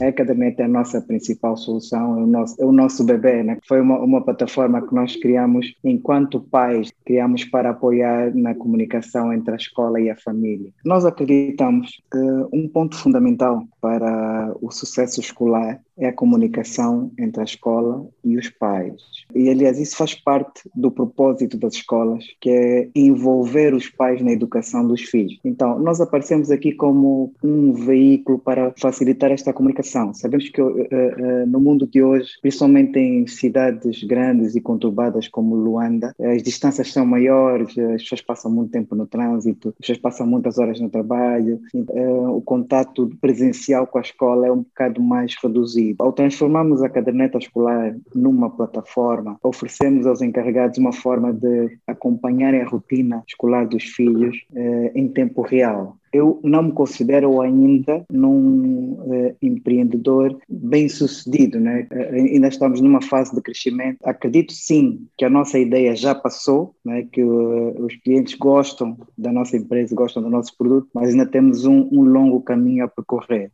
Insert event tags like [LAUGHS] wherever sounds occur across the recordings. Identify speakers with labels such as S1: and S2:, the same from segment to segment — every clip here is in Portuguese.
S1: A Academia é a nossa principal solução, é o nosso, é o nosso bebê, né? Foi uma, uma plataforma que nós criamos enquanto pais, criamos para apoiar na comunicação entre a escola e a família. Nós acreditamos que um ponto fundamental para o sucesso escolar é a comunicação entre a escola e os pais. E, aliás, isso faz parte do propósito das escolas, que é envolver os pais na educação dos filhos. Então, nós aparecemos aqui como um veículo para facilitar esta comunicação. Sabemos que uh, uh, no mundo de hoje, principalmente em cidades grandes e conturbadas como Luanda, as distâncias são maiores, as pessoas passam muito tempo no trânsito, as pessoas passam muitas horas no trabalho, uh, o contato presencial com a escola é um bocado mais reduzido. Ao transformarmos a caderneta escolar numa plataforma, oferecemos aos encarregados uma forma de acompanharem a rotina escolar dos filhos eh, em tempo real eu não me considero ainda num uh, empreendedor bem sucedido, né? Uh, ainda estamos numa fase de crescimento. Acredito sim que a nossa ideia já passou, né? que uh, os clientes gostam da nossa empresa, gostam do nosso produto, mas ainda temos um, um longo caminho a percorrer.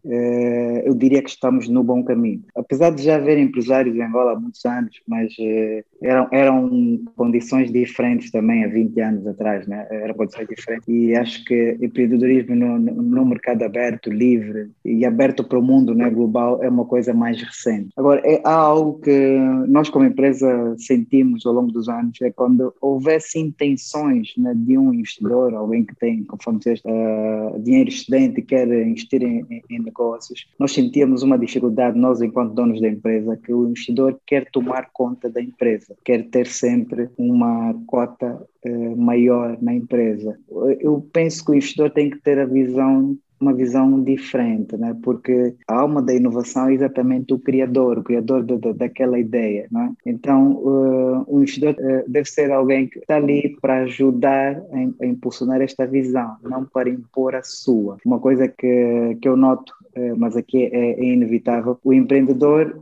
S1: eu diria que estamos no bom caminho. Apesar de já haver empresários em Angola há muitos anos, mas eram, eram condições diferentes também há 20 anos atrás, né? condições diferentes e acho que empreendedorismo no, no, mercado aberto, livre e aberto para o mundo né, global é uma coisa mais recente. Agora, é, algo que nós como empresa sentimos ao longo dos anos, é quando houvesse intenções né, de um investidor, alguém que tem, conforme disseste, uh, dinheiro excedente e quer investir em, em, em negócios, nós sentíamos uma dificuldade, nós enquanto donos da empresa, que o investidor quer tomar conta da empresa, quer ter sempre uma cota maior na empresa. Eu penso que o investidor tem que ter a visão uma visão diferente, né? porque a alma da inovação é exatamente o criador, o criador de, de, daquela ideia. Né? Então, uh, o investidor uh, deve ser alguém que está ali para ajudar a, a, impulsionar esta visão, não para impor a sua. Uma coisa que, que eu noto, mas aqui é, é, inevitável, o empreendedor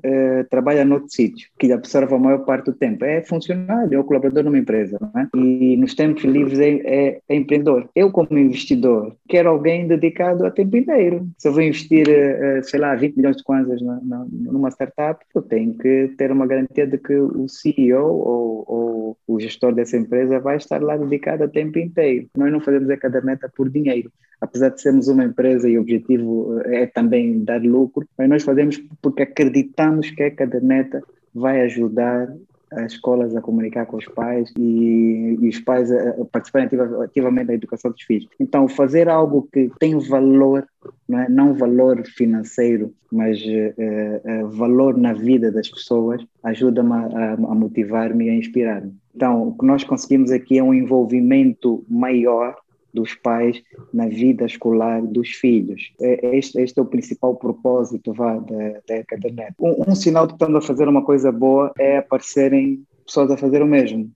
S1: trabalha noutro sítio, que absorve a maior parte do tempo. É funcionário, é colaborador numa empresa. Né? E nos tempos livres é, é, é empreendedor. Eu, como investidor, quero alguém dedicado a tempo inteiro. Se eu vou investir, eh, eh, sei lá, 20 milhões de kwanzas numa startup, eu tenho que ter uma garantia de que o CEO ou, ou o gestor dessa empresa vai estar lá dedicado a tempo inteiro. Nós não fazemos a caderneta por dinheiro. Apesar de sermos uma empresa e o objetivo eh, é também dar lucro, mas nós fazemos porque acreditamos que a caderneta vai ajudar as escolas a comunicar com os pais e, e os pais a, a participarem ativamente da educação dos filhos. Então, fazer algo que tem valor, não, é? não valor financeiro, mas uh, uh, valor na vida das pessoas, ajuda-me a, a motivar-me e a inspirar-me. Então, o que nós conseguimos aqui é um envolvimento maior dos pais na vida escolar dos filhos. É, este, este é o principal propósito vá, da, da. Um, um sinal de que estamos a fazer uma coisa boa é aparecerem pessoas a fazer o mesmo.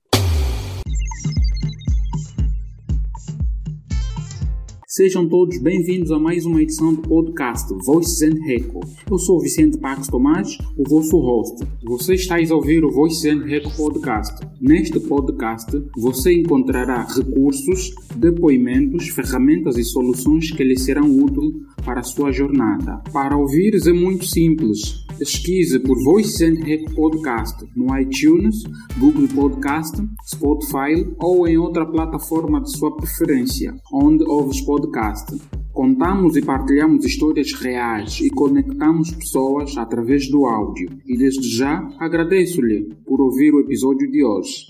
S2: Sejam todos bem-vindos a mais uma edição do podcast Voices and Reco. Eu sou Vicente Pax Tomás, o vosso host. Você está a ouvir o Voices and Reco podcast. Neste podcast, você encontrará recursos, depoimentos, ferramentas e soluções que lhe serão úteis para a sua jornada. Para ouvires é muito simples. Pesquise por Voice and Hack Podcast no iTunes, Google Podcast, Spotify ou em outra plataforma de sua preferência, onde ouves podcast. Contamos e partilhamos histórias reais e conectamos pessoas através do áudio. E desde já agradeço-lhe por ouvir o episódio de hoje.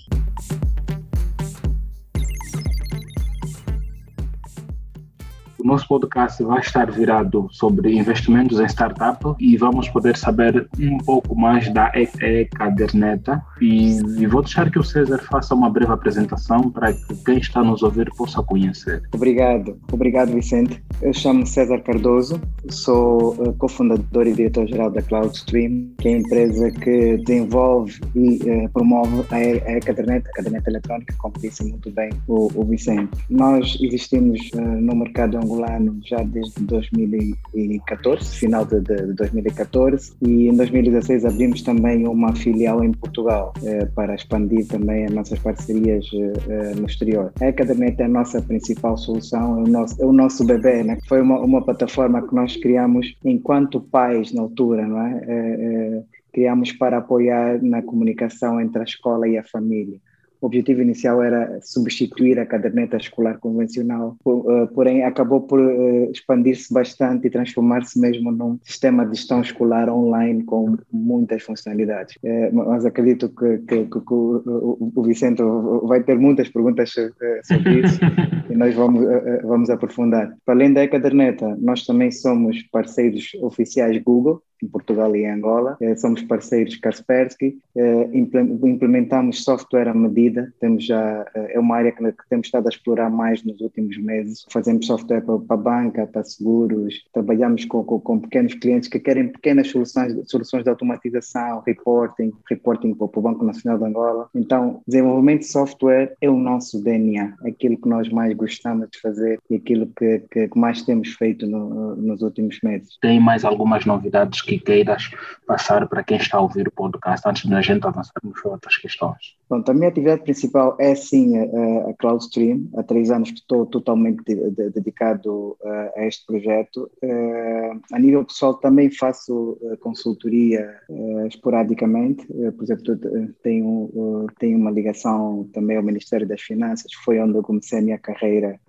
S3: O nosso podcast vai estar virado sobre investimentos em startup e vamos poder saber um pouco mais da e-caderneta. E, e, vou deixar que o César faça uma breve apresentação para que quem está a nos ouvir possa conhecer.
S1: Obrigado, obrigado Vicente. Eu chamo César Cardoso, sou uh, cofundador e diretor-geral da CloudStream, que é a empresa que desenvolve e uh, promove a e-caderneta, a caderneta eletrónica, como disse muito bem o, o Vicente. Nós existimos uh, no mercado angolano angolano já desde 2014, final de, de 2014, e em 2016 abrimos também uma filial em Portugal eh, para expandir também as nossas parcerias eh, no exterior. A Academia é a nossa principal solução, é o nosso, é o nosso bebê, né? Foi uma, uma plataforma que nós criamos enquanto pais na altura, não é? é, é criamos para apoiar na comunicação entre a escola e a família. O objetivo inicial era substituir a caderneta escolar convencional, eh, porém acabou por eh, expandir-se bastante e transformar-se mesmo num sistema de gestão escolar online com muitas funcionalidades. Eh, mas acredito que, que, que, que o Vicente vai ter muitas perguntas sobre isso [LAUGHS] e nós vamos, vamos aprofundar. Para além da caderneta, nós também somos parceiros oficiais Google, em Portugal e em Angola. Eh, somos parceiros Kaspersky, eh, implementamos software à medida, temos já, eh, é uma área que temos estado a explorar mais nos últimos meses. Fazemos software para, para banca, para seguros, trabalhamos com, com, com, pequenos clientes que querem pequenas soluções, soluções de automatização, reporting, reporting para o Banco Nacional de Angola. Então, desenvolvimento de software é o nosso DNA, aquilo que nós mais gostamos de fazer e aquilo que, que, que mais temos feito no, nos últimos meses.
S3: Tem mais algumas novidades que que queiras passar para quem está a ouvir o podcast antes de a gente avançarmos para outras questões?
S1: Pronto, a minha atividade principal é sim a, CloudStream. Há três anos que estou totalmente de, de, dedicado a este projeto. Uh, a nível pessoal também faço uh, consultoria esporadicamente. por exemplo, tenho, tenho uma ligação também ao Ministério das Finanças. Foi onde eu comecei a minha carreira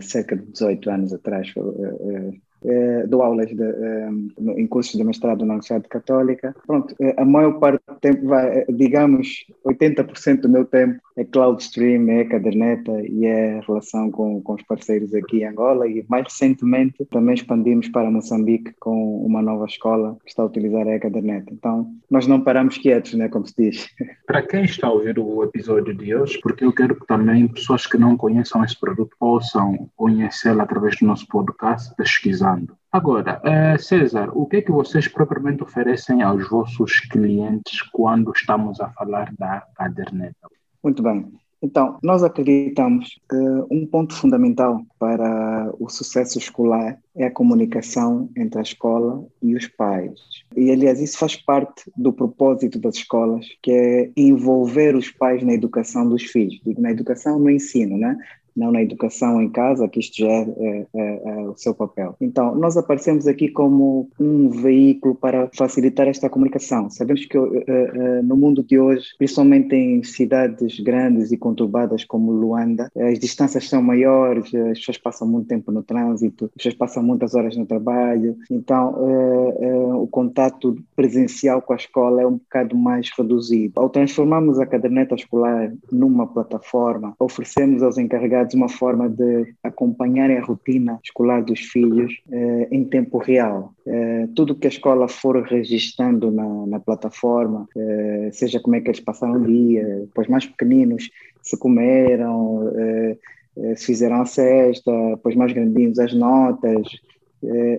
S1: cerca de 18 anos atrás. Eh, dou aulas de, eh, em cursos de mestrado na Universidade Católica. Pronto, eh, a maior parte do tempo, vai, digamos, 80% do meu tempo é cloud stream, é caderneta e é relação com, com os parceiros aqui em Angola e mais recentemente também expandimos para Moçambique com uma nova escola que está a utilizar a caderneta. Então, nós não paramos quietos, né, como se diz. [LAUGHS]
S3: Para quem está a ouvir o episódio de hoje, porque eu quero que também pessoas que não conheçam esse produto possam conhecê-lo através do nosso podcast, Agora, eh, César, o que é que vocês propriamente oferecem aos vossos clientes quando estamos a falar da caderneta?
S1: Muito bem. Então, nós acreditamos que um ponto fundamental para o sucesso escolar é a comunicação entre a escola e os pais. E, aliás, isso faz parte do propósito das escolas, que é envolver os pais na educação dos filhos. Na educação, no ensino, né? Não na educação em casa, que isto já é, é, é, é, o seu papel. Então, nós aparecemos aqui como um veículo para facilitar esta comunicação. Sabemos que uh, uh, no mundo de hoje, principalmente em cidades grandes e conturbadas como Luanda, as distâncias são maiores, as pessoas passam muito tempo no trânsito, as pessoas passam muitas horas no trabalho, então uh, o contato presencial com a escola é um bocado mais reduzido. Ao transformarmos a caderneta escolar numa plataforma, oferecemos aos encarregados uma forma de acompanharem a rotina escolar dos filhos eh, em tempo real. Eh, tudo que a escola for registrando na, na plataforma, eh, seja como é que eles passaram o dia, depois mais pequeninos, se comeram, eh, eh, se fizeram a cesta, depois mais grandinhos as notas,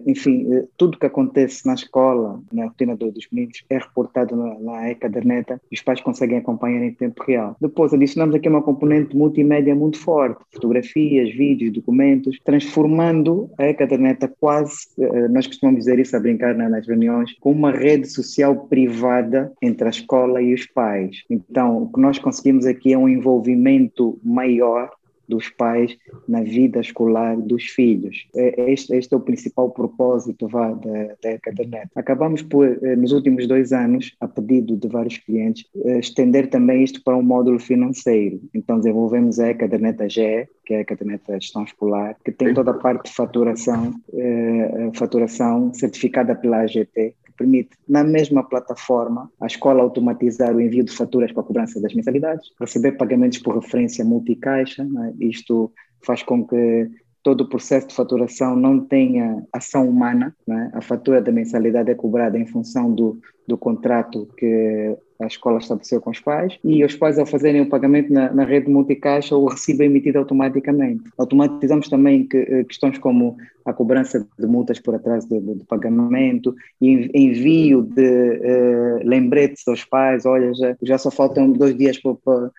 S1: enfim, eh, tudo que acontece na escola, na rotina dos meninos, é reportado na, na e-caderneta e os pais conseguem acompanhar em tempo real. Depois adicionamos aqui uma componente multimédia muito forte, fotografias, vídeos, documentos, transformando a e-caderneta quase, eh, nós costumamos dizer isso a brincar nas reuniões, com uma rede social privada entre a escola e os pais. Então, o que nós conseguimos aqui é um envolvimento maior dos pais na vida escolar dos filhos. É, este, este é o principal propósito vá, da, da caderneta. Acabamos por, eh, nos últimos dois anos, a pedido de vários clientes, eh, estender também isto para um módulo financeiro. Então desenvolvemos a caderneta GE, que é a caderneta de gestão escolar, que tem toda a parte de faturação, eh, faturação certificada pela AGT, permite, na mesma plataforma, a escola automatizar o envio de faturas para a cobrança das mensalidades, receber pagamentos por referência multicaixa. Né? Isto faz com que todo o processo de faturação não tenha ação humana. Né? A fatura da mensalidade é cobrada em função do, do contrato que a escola estabeleceu com os pais e os pais, ao fazerem o pagamento na, na rede multicaixa, o recibo é emitido automaticamente. Automatizamos também que, eh, questões como a cobrança de multas por atraso de, de, de pagamento, envio de uh, lembretes aos pais, olha, já, já só faltam dois dias para, para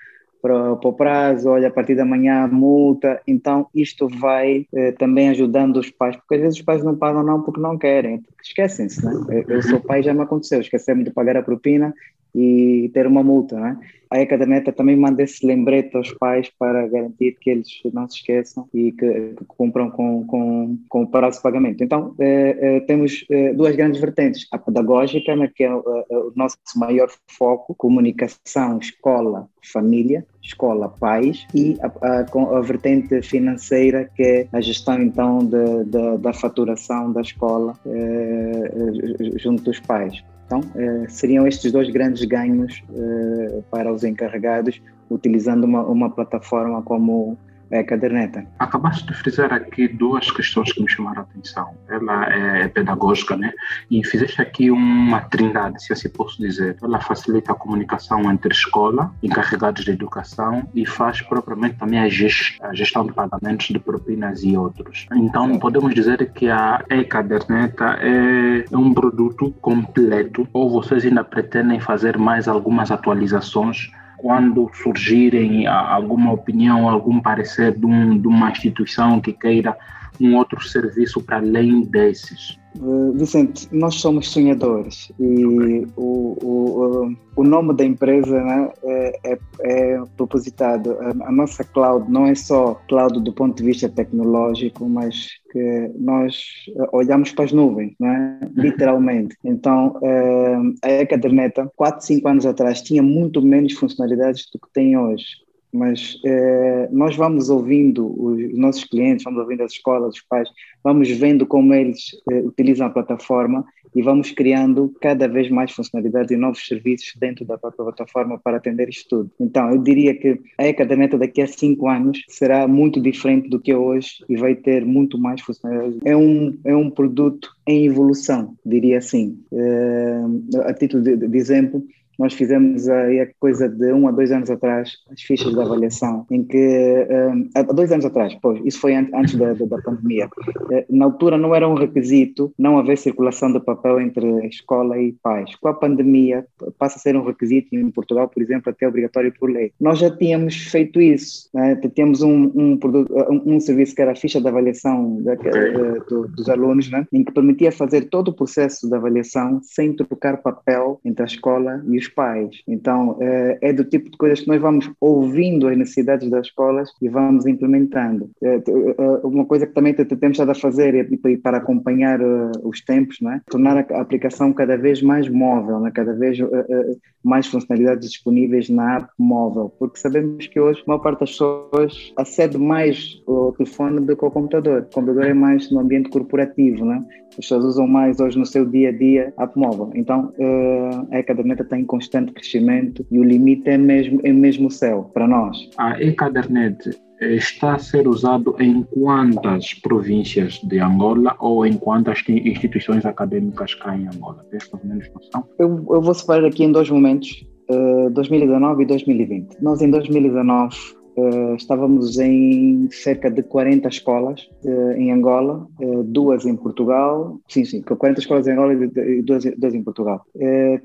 S1: para, o prazo, olha, a partir da manhã multa. Então, isto vai eh, também ajudando os pais, porque às vezes os pais não pagam não porque não querem, esquecem-se, né? Eu, eu sou pai, já me aconteceu, esquecemos de pagar a propina e ter uma multa, né? A E-Caderneta também manda esse lembrete aos pais para garantir que eles não se esqueçam e que, que cumpram com, com, com o prazo de pagamento. Então, eh, eh, temos eh, duas grandes vertentes. A pedagógica, né, que é o nosso maior foco, comunicação, escola, família, escola, pais, e a, a, a, vertente financeira, que é a gestão, então, de, de, da faturação da escola junto dos pais. Então, eh, seriam estes dois grandes ganhos eh, para os encarregados, utilizando uma, uma plataforma como é, caderneta.
S3: Acabaste de frisar aqui duas questões que me chamaram a atenção. Ela é pedagógica, né? E fizeste aqui uma trindade, se assim posso dizer. Ela facilita a comunicação entre escola, encarregados de educação e faz propriamente também a, gestão de pagamentos de propinas e outros. Então, podemos dizer que a e-caderneta é um produto completo ou vocês ainda pretendem fazer mais algumas atualizações quando surgirem alguma opinião, algum parecer de, um, de uma instituição que queira um outro serviço para além desses?
S1: Uh, Vicente, nós somos sonhadores e o, o, o nome da empresa né, é, é, é, propositado. A, a, nossa cloud não é só cloud do ponto de vista tecnológico, mas que nós olhamos para as nuvens, né, [LAUGHS] literalmente. Então, uh, a Ecaderneta, 4, 5 anos atrás, tinha muito menos funcionalidades do que tem hoje mas eh, nós vamos ouvindo os nossos clientes, vamos ouvindo as escolas, os pais, vamos vendo como eles eh, utilizam a plataforma e vamos criando cada vez mais funcionalidades e novos serviços dentro da própria plataforma para atender isto tudo. Então, eu diria que a Ecaderneta daqui a cinco anos será muito diferente do que é hoje e vai ter muito mais funcionalidades. É um, é um produto em evolução, diria assim. Eh, a título de, de exemplo, nós fizemos aí a coisa de um a dois anos atrás, as fichas de avaliação, em que, um, há dois anos atrás, pois, isso foi antes da, da, pandemia. Eh, na altura não era um requisito não haver circulação de papel entre escola e pais. Com a pandemia passa a ser um requisito, em Portugal, por exemplo, até obrigatório por lei. Nós já tínhamos feito isso, né? tínhamos um, um, produto, um, um, serviço que era a ficha de avaliação da, de, do, dos alunos, né? em que permitia fazer todo o processo de avaliação sem trocar papel entre a escola e os pais. Então, eh, é do tipo de coisas que nós vamos ouvindo as necessidades das escolas e vamos implementando. Eh, eh, uma coisa que também temos estado a fazer e para acompanhar os tempos, não é? tornar a aplicação cada vez mais móvel, né? cada vez mais funcionalidades disponíveis na app móvel, porque sabemos que hoje a maior parte das pessoas acede mais ao telefone do que ao computador. O computador é mais no ambiente corporativo, né? as pessoas usam mais hoje no seu dia a dia a app móvel. Então, a caderneta está em constante crescimento e o limite é mesmo, é mesmo o céu para nós.
S3: A e-cadernete está a ser usado em quantas províncias de Angola ou em quantas instituições acadêmicas cá em Angola? Tens pelo menos noção?
S1: Eu, eu vou separar aqui em dois momentos, uh, eh, 2019 e 2020. Nós em 2019 Uh, estávamos em cerca de 40 escolas uh, em Angola, uh, duas em Portugal, sim, sim, 40 escolas em Angola e duas, duas em Portugal.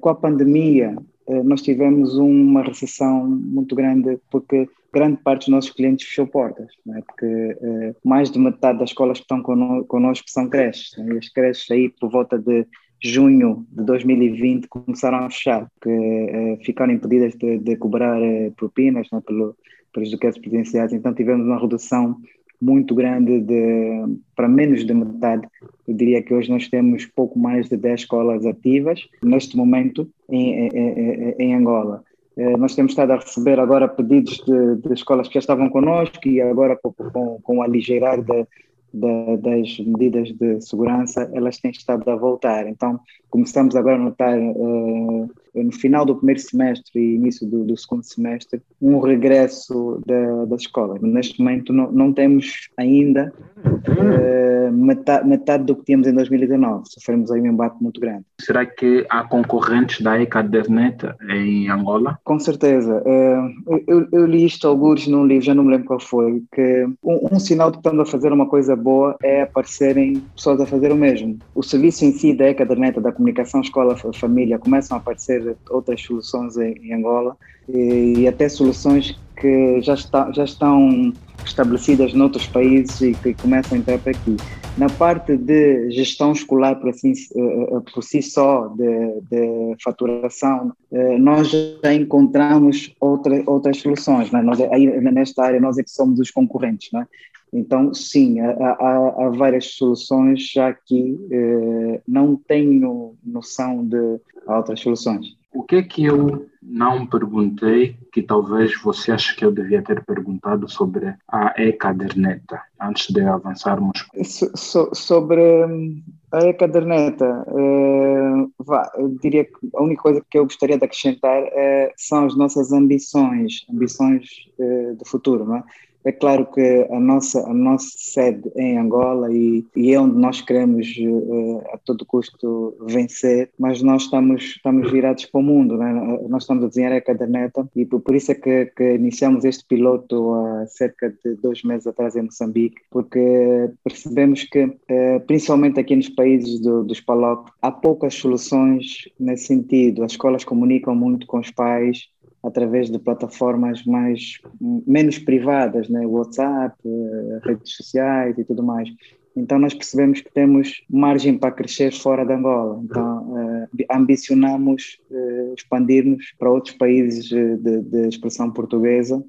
S1: com a pandemia, nós tivemos uma recessão muito grande porque grande parte dos nossos clientes fechou portas, é? porque mais de metade das escolas que estão connosco são creches, né? e as creches aí por volta de junho de 2020 começaram a fechar, porque ficaram impedidas de, de cobrar propinas né? pelo pelos duquetes presidenciais, então tivemos uma redução muito grande de, para menos de metade. Eu diria que hoje nós temos pouco mais de 10 escolas ativas, neste momento, em, em, em Angola. Eh, nós temos estado a receber agora pedidos de, de escolas que já estavam connosco e agora com, com, com o aligeirar de, de, das medidas de segurança, elas têm estado a voltar. Então, começamos agora a notar uh, no final do primeiro semestre e início do, do segundo semestre um regresso da, das escolas. Neste momento não, não temos ainda uh, metade, metade, do que tínhamos em 2019. Sofremos aí um embate muito grande.
S3: Será que há concorrentes da ECADERNET em Angola?
S1: Com certeza. Uh, eu, eu, li isto alguns num livro, já não me lembro qual foi, que um, um sinal de que estamos a fazer uma coisa boa é aparecerem pessoas a fazer o mesmo. O serviço em si da ECADERNET, da comunicação escola-família, começam a aparecer outras soluções em, em Angola e, e, até soluções que já, está, já estão estabelecidas noutros países e que começam a entrar para aqui. Na parte de gestão escolar por, assim, eh, eh, por si só, de, de faturação, eh, nós já encontramos outra, outras soluções. Né? Nós, aí, nesta área, nós é que somos os concorrentes. Né? Então, sim, há, há, há, várias soluções, já que eh, não tenho noção de outras soluções.
S3: O que é que eu não perguntei que talvez você ache que eu devia ter perguntado sobre a e-caderneta antes de avançarmos?
S1: So, so, sobre hum, a e-caderneta, uh, eu diria que a única coisa que eu gostaria de acrescentar uh, são as nossas ambições, ambições uh, de futuro, não é? É claro que a nossa, a nossa sede é em Angola e, e é onde nós queremos uh, a todo custo vencer, mas nós estamos, estamos virados para o mundo, né? nós estamos a desenhar a caderneta e por, por isso é que, que, iniciamos este piloto há cerca de dois meses atrás em Moçambique, porque percebemos que, uh, principalmente aqui nos países do, dos PALOC, há poucas soluções nesse sentido. As escolas comunicam muito com os pais, através de plataformas mais menos privadas, né? WhatsApp, eh, redes sociais e tudo mais. Então nós percebemos que temos margem para crescer fora de Angola. Então uh, ambicionamos uh, expandir-nos para outros países de, de expressão portuguesa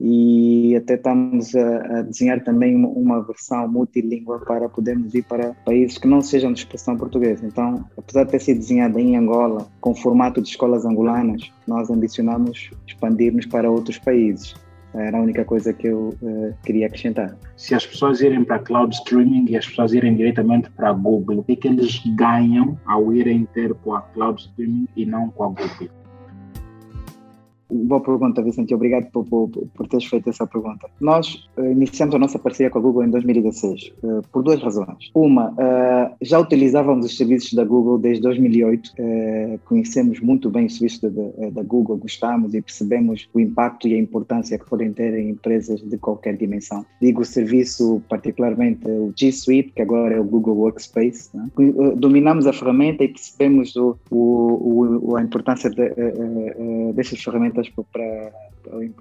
S1: e até estamos a, a, desenhar também uma versão multilíngua para podermos ir para países que não sejam de expressão portuguesa. Então, apesar de ter sido desenhada em Angola, com formato de escolas angolanas, nós ambicionamos expandir-nos para outros países. Era a única coisa que eu uh, queria acrescentar.
S3: Se as pessoas irem para cloud streaming e as pessoas irem diretamente para Google, o que, é que eles ganham ao irem ter com a cloud streaming e não com a Google?
S1: Boa pergunta, Vicente. Obrigado por, por, por teres feito essa pergunta. Nós uh, iniciamos a nossa parceria com a Google em 2016 uh, eh, por duas razões. Uma, uh, já utilizávamos os serviços da Google desde 2008, conhecemos muito bem os serviços da, da, Google, gostamos e percebemos o impacto e a importância que podem ter em empresas de qualquer dimensão. Digo o serviço, particularmente o G Suite, que agora é o Google Workspace. Né? Dominamos a ferramenta e percebemos o, o, o a importância de, dessas ferramentas para,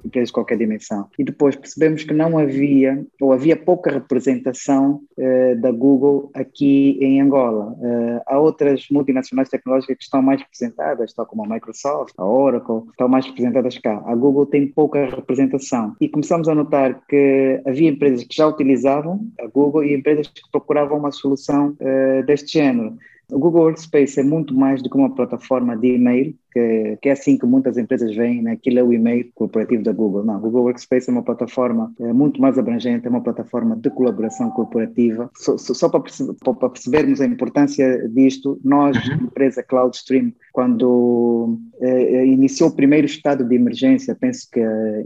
S1: empresas de qualquer dimensão. E depois percebemos que não havia, ou havia pouca representação uh, da Google aqui em Angola. Uh, há outras multinacionais tecnológicas que estão mais representadas, tal como a Microsoft, a Oracle, estão mais representadas cá. A Google tem pouca representação. E começamos a notar que havia empresas que já utilizavam a Google e empresas que procuravam uma solução uh, deste género. O Google Workspace é muito mais do que uma plataforma de e-mail, que, que é assim que muitas empresas veem, né? aquilo é o e-mail corporativo da Google. Não, Google Workspace é uma plataforma é, muito mais abrangente, é uma plataforma de colaboração corporativa. Só, só para, para, percebermos a importância disto, nós, uhum. empresa CloudStream, quando é, iniciou o primeiro estado de emergência, penso que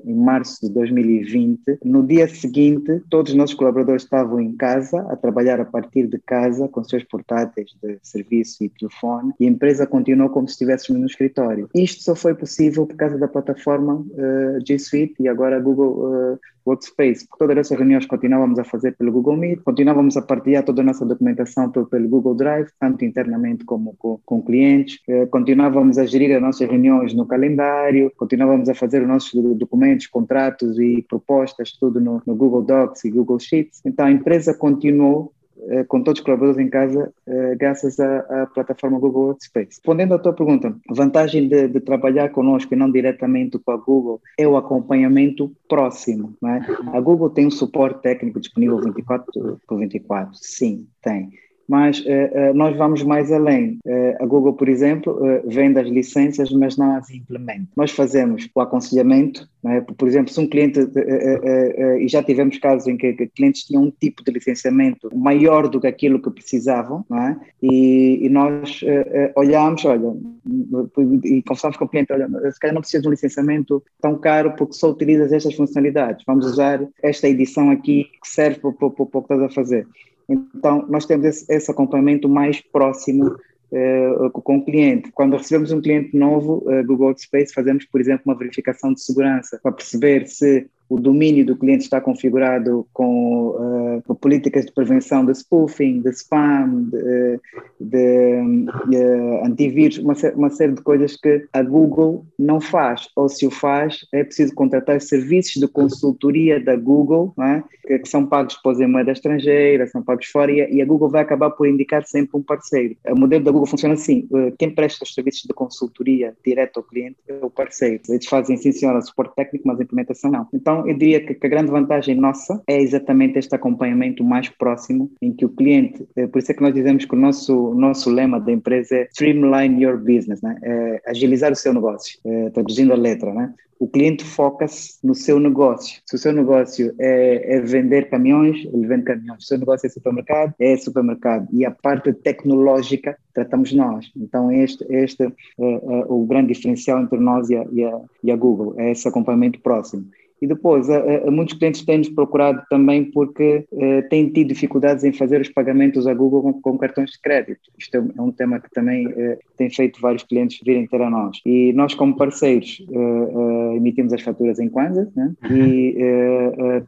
S1: em março de 2020, no dia seguinte, todos os nossos colaboradores estavam em casa, a trabalhar a partir de casa, com seus portáteis de serviço e telefone, e a empresa continuou como se estivéssemos no escritório escritório. Isto só foi possível por causa da plataforma uh, G Suite e agora Google uh, Workspace. Todas essas reuniões continuávamos a fazer pelo Google Meet, continuávamos a partilhar toda a nossa documentação pelo, pelo Google Drive, tanto internamente como com, com clientes, uh, continuávamos a gerir as nossas reuniões no calendário, continuávamos a fazer os nossos documentos, contratos e propostas, tudo no, no Google Docs e Google Sheets. Então a empresa continuou eh, com todos os colaboradores em casa, eh, graças à, à, plataforma Google Workspace. Respondendo à tua pergunta, a vantagem de, de, trabalhar conosco e não diretamente com a Google é o acompanhamento próximo. É? A Google tem um suporte técnico disponível 24 por 24, sim, tem mas uh, uh, nós vamos mais além. Uh, a Google, por exemplo, vende as licenças, mas não as implementa. Nós fazemos o aconselhamento, é? por exemplo, se um cliente, e já tivemos casos em que, que, clientes tinham um tipo de licenciamento maior do que aquilo que precisavam, é? e, e, nós olhamos, olha, e conversamos com o cliente, olha, se calhar não precisa de um licenciamento tão caro porque só utilizas estas funcionalidades, vamos usar esta edição aqui que serve para, para o que estás a fazer. Então, nós temos esse, esse acompanhamento mais próximo uh, com o cliente. Quando recebemos um cliente novo, uh, Google Workspace, fazemos, por exemplo, uma verificação de segurança para perceber se o domínio do cliente está configurado com uh, políticas de prevenção de spoofing, de spam, de, de uh, antivírus, uma, uma, série de coisas que a Google não faz, ou se o faz, é preciso contratar serviços de consultoria da Google, é? que, que, são pagos depois em moeda estrangeira, são pagos fora, e, e, a Google vai acabar por indicar sempre um parceiro. O modelo da Google funciona assim, uh, quem presta os serviços de consultoria direto ao cliente é o parceiro. Eles fazem, sim senhora, suporte técnico, mas a implementação não. Então, eu diria que, que a grande vantagem nossa é exatamente este acompanhamento mais próximo, em que o cliente, eh, por isso é que nós dizemos que o nosso, nosso lema da empresa é streamline your business, né? é agilizar o seu negócio, é, traduzindo a letra. Né? o cliente foca-se no seu negócio. Se o seu negócio é, é, vender caminhões, ele vende caminhões. Se o seu negócio é supermercado, é supermercado. E a parte tecnológica tratamos nós. Então, este, este é, é o grande diferencial entre nós e a, e a, e a Google, é esse acompanhamento próximo. E depois, a, a, muitos clientes têm-nos procurado também porque eh, têm tido dificuldades em fazer os pagamentos à Google com, com cartões de crédito. Isto é, é um tema que também eh, tem feito vários clientes virem ter a nós. E nós, como parceiros, eh, emitimos as faturas em Kwanza né? Uhum. e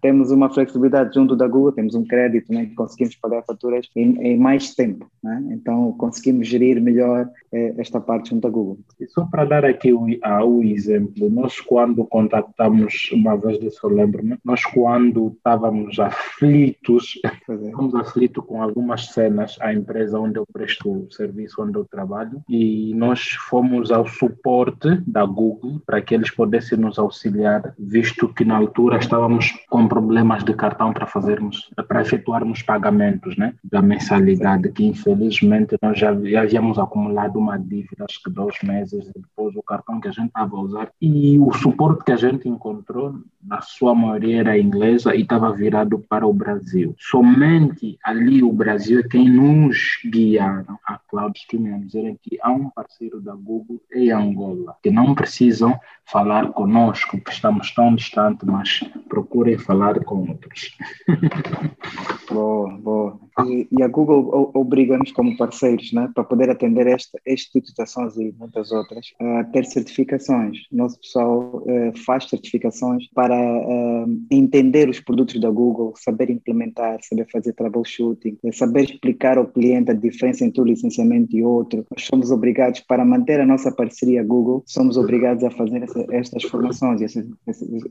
S1: temos uma flexibilidade junto da Google, temos um crédito né? que conseguimos pagar faturas em, em mais tempo. Né? Então, conseguimos gerir melhor esta parte junto à Google.
S3: E só para dar aqui o, o exemplo, nós quando contactamos uma vez disso eu lembro-me, nós quando estávamos aflitos, estávamos aflitos com algumas cenas à empresa onde eu presto o serviço, onde eu trabalho, e nós fomos ao suporte da Google para que eles pudessem nos auxiliar, visto que na altura estávamos com problemas de cartão para fazermos, para efetuarmos pagamentos, né, da mensalidade, que infelizmente nós já, já havíamos acumulado uma dívida, acho que dois meses depois o cartão que a gente estava a usar, e o suporte que a gente encontrou na sua maioria era inglesa e estava virado para o Brasil. Somente ali o Brasil é quem nos guiaram a CloudStream a dizer que há um parceiro da Google em Angola, que não precisam falar conosco, que estamos tão distantes, mas procurem falar com outros. [LAUGHS]
S1: boa, boa. E, e a Google obriga-nos como parceiros, né, para poder atender esta, este tipo de situações e muitas outras, a ter certificações. Nosso pessoal uh, faz certificações para uh, entender os produtos da Google, saber implementar, saber fazer troubleshooting, saber explicar ao cliente a diferença entre um licenciamento e outro. Nós somos obrigados, para manter a nossa parceria Google, somos obrigados a fazer essa, estas formações, essas,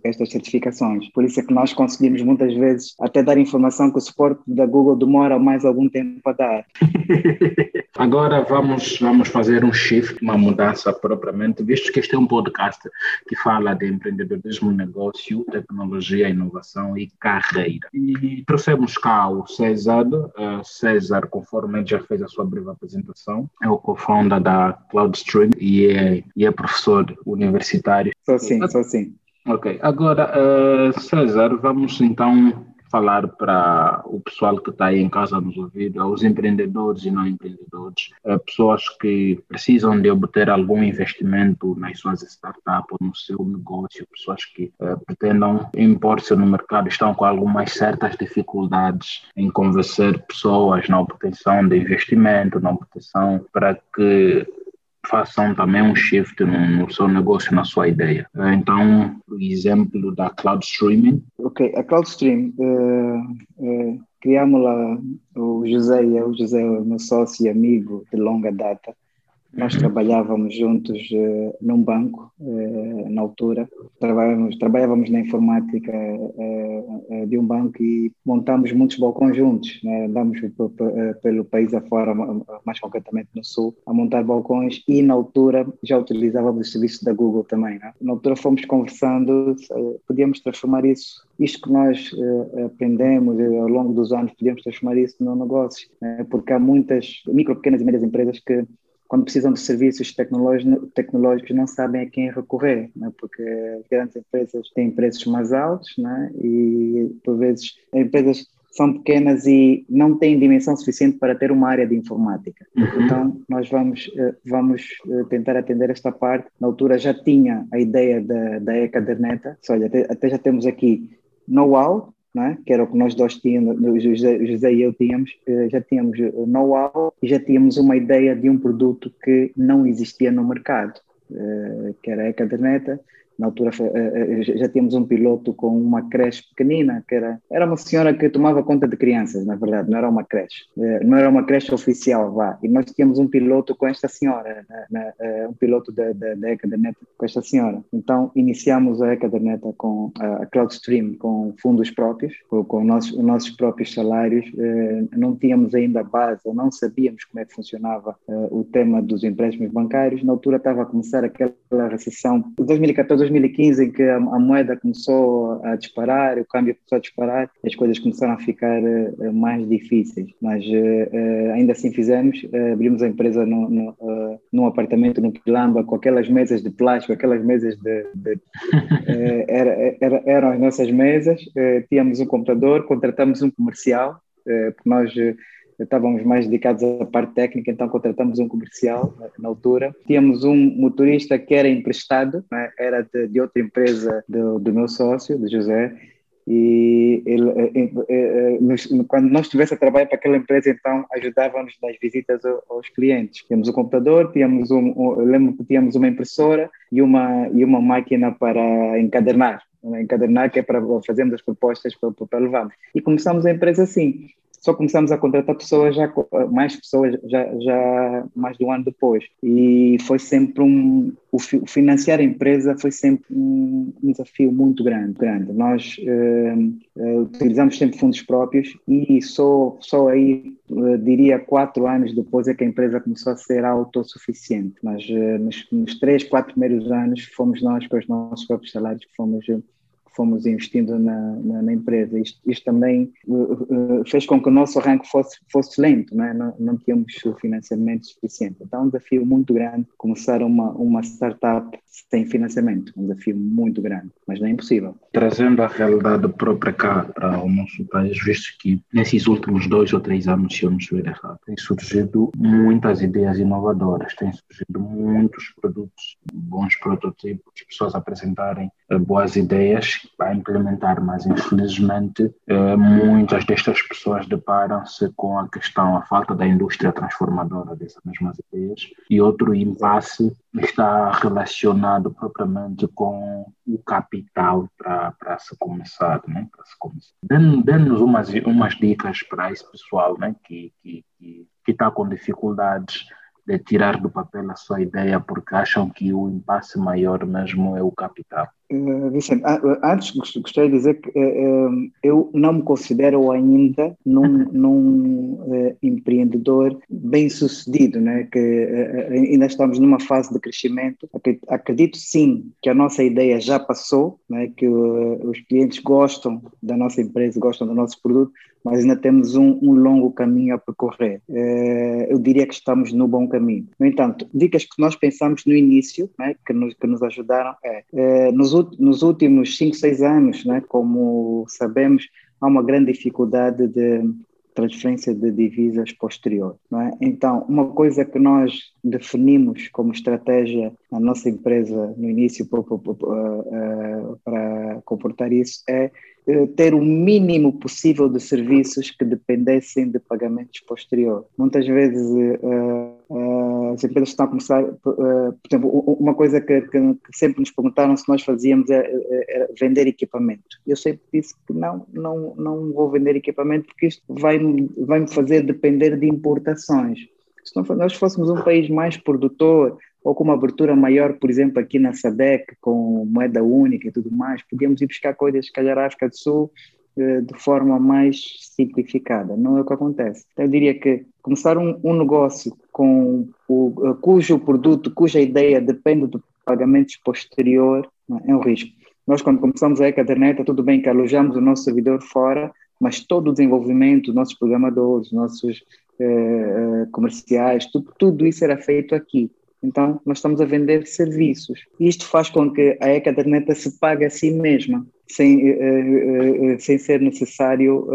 S1: estas certificações. Por isso é que nós conseguimos muitas vezes até dar informação que o suporte da Google demora mais algum tempo a dar. [LAUGHS]
S3: Agora vamos, vamos fazer um shift, uma mudança propriamente, visto que este é um podcast que fala de empreendedorismo, negócio, tecnologia, inovação e carreira. E trouxemos cá o César, uh, César, conforme ele já fez a sua breve apresentação, é o co-founder da CloudStream e é, e é professor universitário.
S1: Sou sim, sou sim.
S3: Ok, agora, uh, César, vamos então falar para o pessoal que está aí em casa nos ouvir, aos empreendedores e não empreendedores, eh, pessoas que precisam de obter algum investimento nas suas startups ou no seu negócio, pessoas que uh, pretendam impor-se no mercado, estão com algumas certas dificuldades em convencer pessoas na obtenção de investimento, na obtenção para que façam também um shift no, no, seu negócio, na sua ideia. Eh, então, o exemplo da Cloud Streaming.
S1: Ok, a Cloud Stream, uh, uh, criamos lá o José, o José, meu sócio e amigo de longa data, nós trabalhávamos juntos uh, num banco, uh, na altura, trabalhávamos, trabalhávamos na informática uh, de um banco e montámos muitos balcões juntos. Né? Andámos pelo país afora, mais concretamente no Sul, a montar balcões e na altura já utilizávamos os serviços da Google também. Né? Na altura fomos conversando, podíamos transformar isso, isto que nós aprendemos ao longo dos anos, podíamos transformar isso num negócio, né? porque há muitas micro, pequenas e médias empresas que quando precisam de serviços tecnológicos, não sabem a quem recorrer, né? porque as grandes empresas têm preços mais altos né? e, por vezes, as empresas são pequenas e não têm dimensão suficiente para ter uma área de informática. Uhum. Então, nós vamos, eh, vamos eh, tentar atender esta parte. Na altura já tinha a ideia da, da e-caderneta, até, até já temos aqui know-how, é? que era o que nós dois tínhamos, José, José e eu tínhamos, eh, já tínhamos know-how e já tínhamos uma ideia de um produto que não existia no mercado, eh, que era a caderneta, Na altura já tínhamos um piloto com uma creche pequenina, que era, era uma senhora que tomava conta de crianças, na verdade, não era uma creche. Não era uma creche oficial, vá. E nós tínhamos um piloto com esta senhora, um piloto da, da, da ECA da Neta com esta senhora. Então, iniciamos a ECA da Neta com a CloudStream, com fundos próprios, com os nossos próprios salários. Não tínhamos ainda base, ou não sabíamos como é que funcionava o tema dos empréstimos bancários. Na altura estava a começar aquela recessão, 2014, 2015, em que a, a moeda começou a disparar, o câmbio começou a disparar, as coisas começaram a ficar uh, mais difíceis. Mas uh, ainda assim fizemos, abrimos a empresa no, no, num apartamento no Quilamba, com aquelas mesas de plástico, aquelas mesas de. de [LAUGHS] era, era, eram as nossas mesas, tínhamos um computador, contratamos um comercial, porque nós estávamos mais dedicados à parte técnica, então contratamos um comercial na altura. Tínhamos um motorista que era emprestado, né? era de, de, outra empresa do, do meu sócio, de José, e ele, eh, eh, eh, quando nós estivesse a trabalhar para aquela empresa, então ajudava-nos nas visitas aos clientes. Tínhamos um computador, tínhamos um, lembro que tínhamos uma impressora e uma, e uma máquina para encadernar, encadernar que é para fazermos as propostas para, para levarmos. E começamos a empresa assim só começamos a contratar pessoas já mais pessoas já, já mais de um ano depois. E foi sempre um o financiar a empresa foi sempre um, desafio muito grande grande. Nós uh, uh, utilizamos sempre fundos próprios e só só aí uh, diria quatro anos depois é que a empresa começou a ser autossuficiente. Mas nos, nos três quatro primeiros anos fomos nós com os nossos próprios salários que fomos fomos investindo na, na, na empresa. Isto, isto também uh, uh, fez com que o nosso arranque fosse, fosse lento, não, é? não, não tínhamos financiamento suficiente. Então, é um desafio muito grande começar uma, uma startup sem financiamento. Um desafio muito grande, mas não é impossível.
S3: Trazendo a realidade própria cá para o nosso país, visto que nesses últimos dois ou três anos, se eu não estiver errado, tem surgido muitas ideias inovadoras, tem surgido muitos produtos, bons prototipos, pessoas apresentarem eh, boas ideias para implementar, mas infelizmente eh, muitas destas pessoas deparam-se com a questão, a falta da indústria transformadora dessas mesmas ideias e outro impasse está relacionado propriamente com o capital para se começar, né? Para se começar. Dê-nos umas, umas dicas para esse pessoal, né? Que que que está com dificuldades de tirar do papel a sua ideia porque acham que o impasse maior mesmo é o capital.
S1: Uh, Vicente, antes gostaria de dizer que uh, eu não me considero ainda num, [LAUGHS] num empreendedor bem sucedido, né? que ainda estamos numa fase de crescimento. Acredito sim que a nossa ideia já passou, né? que os clientes gostam da nossa empresa, gostam do nosso produto, mas ainda temos um, um longo caminho a percorrer. eu diria que estamos no bom caminho. No entanto, dicas que nós pensamos no início, né? que, nos, que nos ajudaram, é nos nos últimos 5, 6 anos, né, como sabemos, há uma grande dificuldade de transferência de divisas posterior. É? Então, uma coisa que nós definimos como estratégia na nossa empresa no início para, comportar isso é eh, ter o mínimo possível de serviços que dependessem de pagamentos posterior. Muitas vezes uh, as empresas estão a começar, uh, por exemplo, uma coisa que, que, que, sempre nos perguntaram se nós fazíamos era, era, vender equipamento. Eu sempre disse que não, não, não vou vender equipamento porque isto vai, vai me fazer depender de importações. Se nós fôssemos um país mais produtor, ou com uma abertura maior, por exemplo, aqui na SADEC, com moeda única e tudo mais, podíamos ir buscar coisas, se calhar, à África do Sul, eh, de forma mais simplificada. Não é o que acontece. Então, eu diria que começar um, um negócio com o, eh, cujo produto, cuja ideia depende do pagamento posterior, é? é um risco. Nós, quando começamos a Ecaderneta, tudo bem que alojamos o nosso servidor fora, mas todo o desenvolvimento, nossos programadores, nossos eh, eh comerciais, tudo, tudo isso era feito aqui. Então, nós estamos a vender serviços. Isto faz com que a e-caderneta se pague a si mesma, sem, uh, uh, sem ser necessário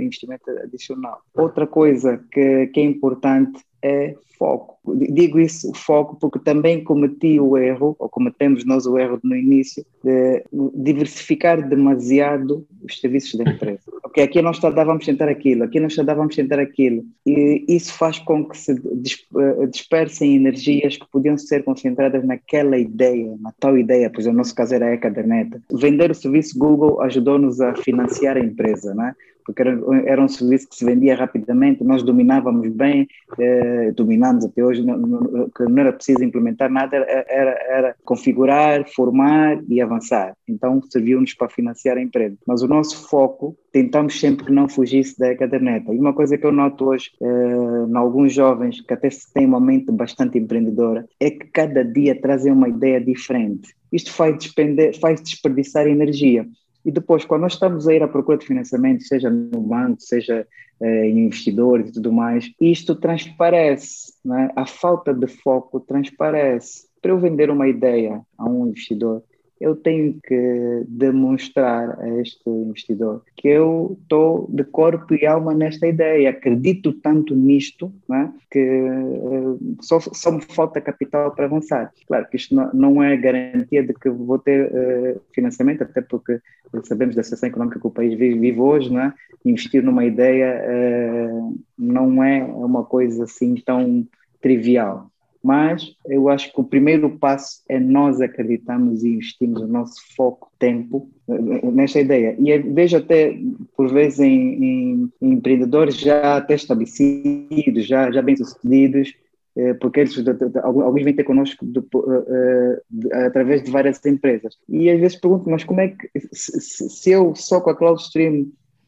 S1: investimento adicional. Outra coisa que, que é importante é foco. Digo isso, foco, porque também cometi o erro, ou cometemos nós o erro no início, de diversificar demasiado os serviços da empresa. [LAUGHS] ok, aqui não está, vamos tentar aquilo, aqui não está, vamos tentar aquilo. E isso faz com que se eh, dispersem energias que podiam ser concentradas naquela ideia, na tal ideia, pois no nosso caso era a Ecaderneta. Vender o serviço Google ajudou-nos a financiar a empresa, né? Porque era, era, um serviço que se vendia rapidamente, nós dominávamos bem, eh, dominamos até hoje, não, não, não, era preciso implementar nada, era, era configurar, formar e avançar. Então serviu-nos para financiar a empresa. Mas o nosso foco, tentamos sempre que não fugisse da caderneta. E uma coisa que eu noto hoje, eh, em alguns jovens que até têm uma mente bastante empreendedora, é que cada dia trazem uma ideia diferente. Isto faz, despender, faz desperdiçar energia. E depois, quando nós estamos a ir à procura de financiamento, seja no banco, seja eh, em investidores e tudo mais, isto transparece, né? a falta de foco transparece. Para eu vender uma ideia a um investidor, eu tenho que demonstrar a este investidor que eu estou de corpo e alma nesta ideia, acredito tanto nisto né, que uh, só, só me falta capital para avançar. Claro que isto não, é garantia de que vou ter uh, financiamento, até porque sabemos da situação económica que o país vive, vive hoje, né? investir numa ideia uh, não é uma coisa assim tão trivial mas eu acho que o primeiro passo é nós acreditarmos e investirmos o nosso foco, tempo eh, nesta ideia. E vejo até, por vezes, em, em, em empreendedores já até estabelecidos, já, já bem-sucedidos, eh, porque eles, alguns vêm ter connosco de, uh, de, através de várias empresas. E às vezes pergunto, mas como é que, se, se eu só com a CloudStream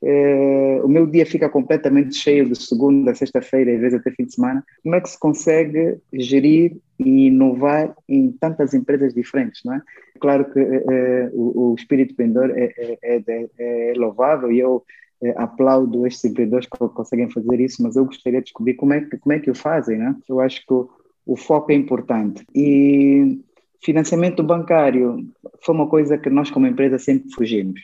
S1: é, o meu dia fica completamente cheio de segunda sexta-feira, às vezes até fim de semana. Como é que se consegue gerir e inovar em tantas empresas diferentes, não é? Claro que é, o, o, espírito empreendedor é, é, é, é louvável e eu aplaudo estes empreendedores que conseguem fazer isso, mas eu gostaria de descobrir como é que, como é que o fazem, né? Eu acho que o, o foco é importante. E financiamento bancário foi uma coisa que nós como empresa sempre fugimos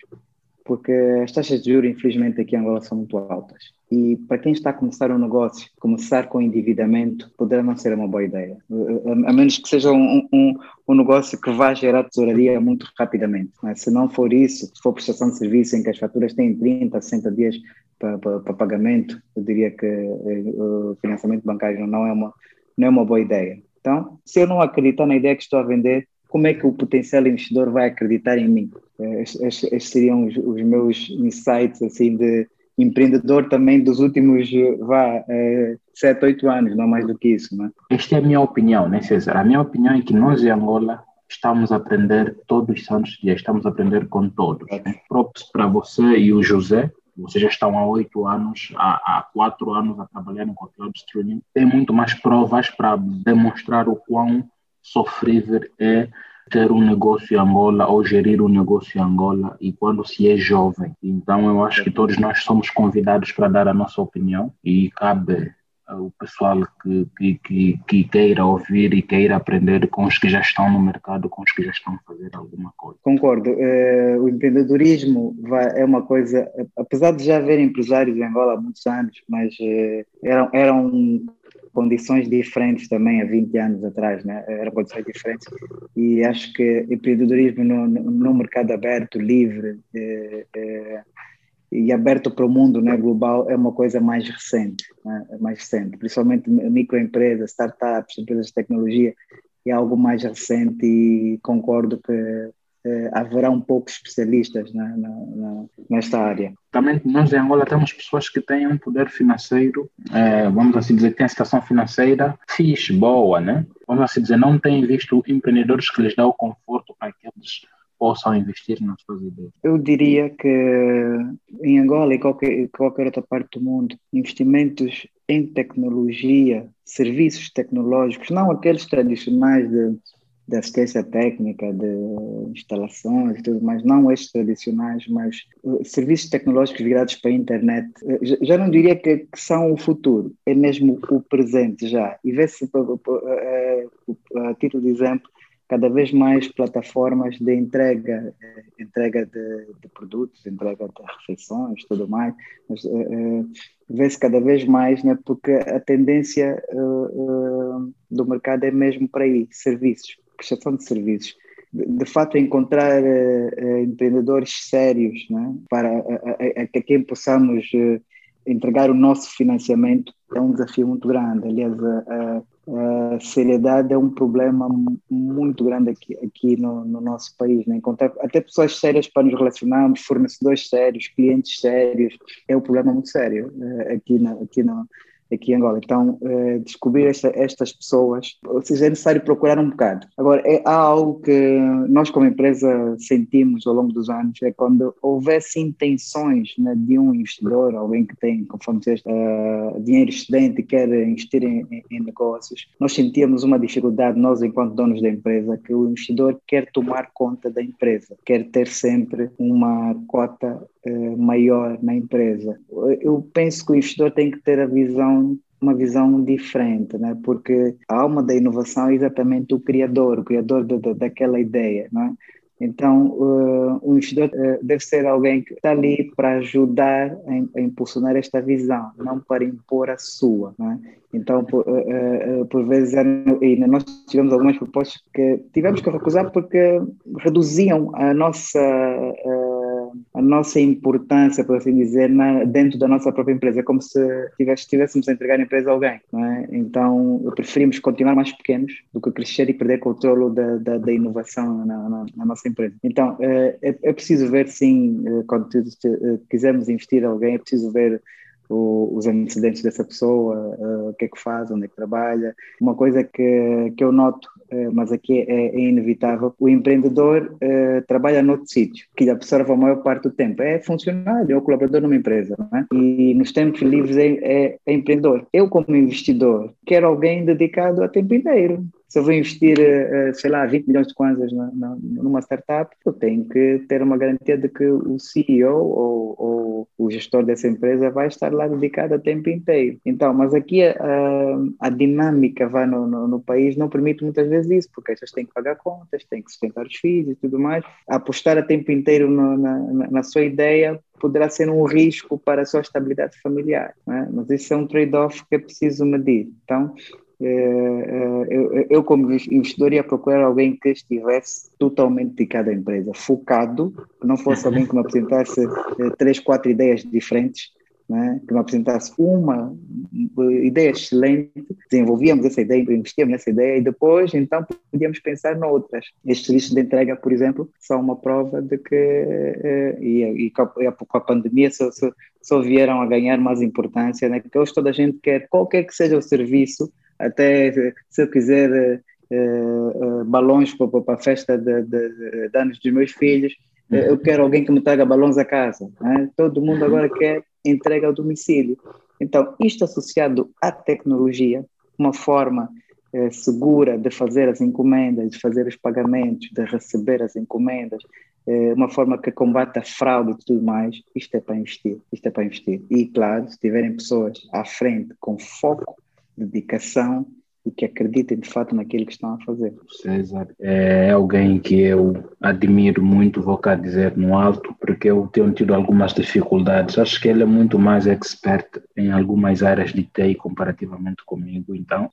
S1: porque as taxas de juros, infelizmente, aqui em Angola são muito altas. E para quem está a começar um negócio, começar com endividamento poderá não ser uma boa ideia, a menos que seja um, um, um negócio que vá gerar tesouraria muito rapidamente. Mas se não for isso, se for prestação de serviço em que as faturas têm 30, 60 dias para, para, para pagamento, eu diria que eh, o financiamento bancário não é uma, não é uma boa ideia. Então, se eu não acreditar na ideia que estou a vender, como é que o potencial investidor vai acreditar em mim? Estes, estes seriam os, os, meus insights assim de empreendedor também dos últimos vá, é, sete, oito anos, não mais do que isso. Não é?
S3: Esta é a minha opinião, né, César? A minha opinião é que nós em Angola estamos a aprender todos os santos dias, estamos a aprender com todos. Né? Props para você e o José, vocês já estão há oito anos, há, quatro anos a trabalhar com cloud streaming, tem muito mais provas para demonstrar o quão sofrível é ter um negócio em Angola ou gerir um negócio em Angola e quando se é jovem. Então eu acho que todos nós somos convidados para dar a nossa opinião e cabe o pessoal que, que, que, que, queira ouvir e queira aprender com os que já estão no mercado, com os que já estão a fazer alguma coisa.
S1: Concordo. É, o empreendedorismo vai, é uma coisa, apesar de já haver empresários em Angola há muitos anos, mas é, eram, eram condições diferentes também há 20 anos atrás, né? eram condições diferentes e acho que empreendedorismo no, no mercado aberto, livre é, é, e aberto para o mundo né, global é uma coisa mais recente, né? mais recente, principalmente microempresas, startups, empresas de tecnologia, é algo mais recente e concordo que eh, haverá um pouco especialistas né, na, na, nesta área.
S3: Também nós em Angola temos pessoas que têm um poder financeiro, eh, vamos assim dizer, que têm situação financeira fixe, boa, né? Vamos assim dizer, não têm visto empreendedores que lhes dão o conforto para que eles possam investir nas suas ideias?
S1: Eu diria que em Angola e qualquer, qualquer outra parte do mundo, investimentos em tecnologia, serviços tecnológicos, não aqueles tradicionais de de assistência técnica, de instalações e tudo mais, não estes tradicionais, mas uh, serviços tecnológicos virados para a internet, uh, já não diria que, são o futuro, é mesmo o presente já. E vê-se, uh, a título de exemplo, cada vez mais plataformas de entrega, entrega de, de produtos, entrega de refeições, tudo mais, mas vê-se cada vez mais, né, porque a tendência do mercado é mesmo para aí, serviços prestação de serviços. de, de fato, encontrar uh, empreendedores sérios né? para a, a, a, quem possamos entregar o nosso financiamento é um desafio muito grande. Aliás, a, a seriedade é um problema muito grande aqui, aqui no, no nosso país. Né? Encontrar até pessoas sérias para nos relacionarmos, fornecedores sérios, clientes sérios, é um problema muito sério aqui, na, aqui no, aqui em Angola. Então, eh, descobrir esta, estas pessoas, ou seja, é necessário procurar um bocado. Agora, é, há algo que nós como empresa sentimos ao longo dos anos, é quando houvesse intenções né, de um investidor, alguém que tem, conforme dizeste, uh, dinheiro excedente e quer investir em, em, em, negócios, nós sentíamos uma dificuldade, nós enquanto donos da empresa, que o investidor quer tomar conta da empresa, quer ter sempre uma cota maior na empresa. Eu penso que o investidor tem que ter a visão uma visão diferente, né? porque a alma da inovação é exatamente o criador, o criador de, de, daquela ideia. Né? Então, uh, o investidor uh, deve ser alguém que está ali para ajudar a, a, impulsionar esta visão, não para impor a sua. Né? Então, por, uh, por vezes, e nós tivemos algumas propostas que tivemos que recusar porque reduziam a nossa a nossa importância, por assim dizer, na, dentro da nossa própria empresa. É como se estivéssemos a entregar a empresa a alguém. É? Então, preferimos continuar mais pequenos do que crescer e perder controle da, da, da inovação na, na, na, nossa empresa. Então, é, é, é preciso ver, sim, eh, quando eh, quisermos investir em alguém, é preciso ver os antecedentes dessa pessoa, o que é que faz, onde é que trabalha. Uma coisa que, que eu noto, mas aqui é, é, inevitável, o empreendedor uh, trabalha noutro sítio, que absorve a maior parte do tempo. É funcionário, é o colaborador numa empresa, é? E nos tempos livres é, é, é empreendedor. Eu, como investidor, quero alguém dedicado a tempo inteiro se eu vou investir, eh, sei lá, 20 milhões de kwanzas numa startup, eu tenho que ter uma garantia de que o CEO ou, ou o gestor dessa empresa vai estar lá dedicado a tempo inteiro. Então, mas aqui a, a dinâmica vai no, no, no, país não permite muitas vezes isso, porque estas têm que pagar contas, têm que sustentar os filhos e tudo mais. Apostar a tempo inteiro no, na, na, sua ideia poderá ser um risco para a sua estabilidade familiar, é? mas isso é um trade-off que é preciso medir. Então, eu, eu, como investidor, ia procurar alguém que estivesse totalmente dedicado à empresa, focado, que não fosse alguém que me apresentasse eh, três, quatro ideias diferentes, né? que me apresentasse uma ideia excelente, desenvolvíamos essa ideia, investíamos nessa ideia e depois, então, podíamos pensar noutras. Estes serviços de entrega, por exemplo, são uma prova de que, eh, e, e com, a, pandemia, só, só, só, vieram a ganhar mais importância, né? que hoje toda a gente quer, qualquer que seja o serviço, até se eu quiser uh, uh, balões para a festa de, de, de, anos dos meus filhos, eu quero alguém que me traga balões a casa. Né? Todo mundo agora quer entrega ao domicílio. Então, isto associado à tecnologia, uma forma segura de fazer as encomendas, de fazer os pagamentos, de receber as encomendas, uma forma que combate a fraude e tudo mais, isto é para investir, isto é para investir. E claro, se tiverem pessoas à frente com foco dedicação e que acreditem de fato naquilo que estão a fazer.
S3: César é alguém que eu admiro muito, vou cá dizer no alto, porque eu tenho tido algumas dificuldades. Acho que ele é muito mais expert em algumas áreas de TI comparativamente comigo, então.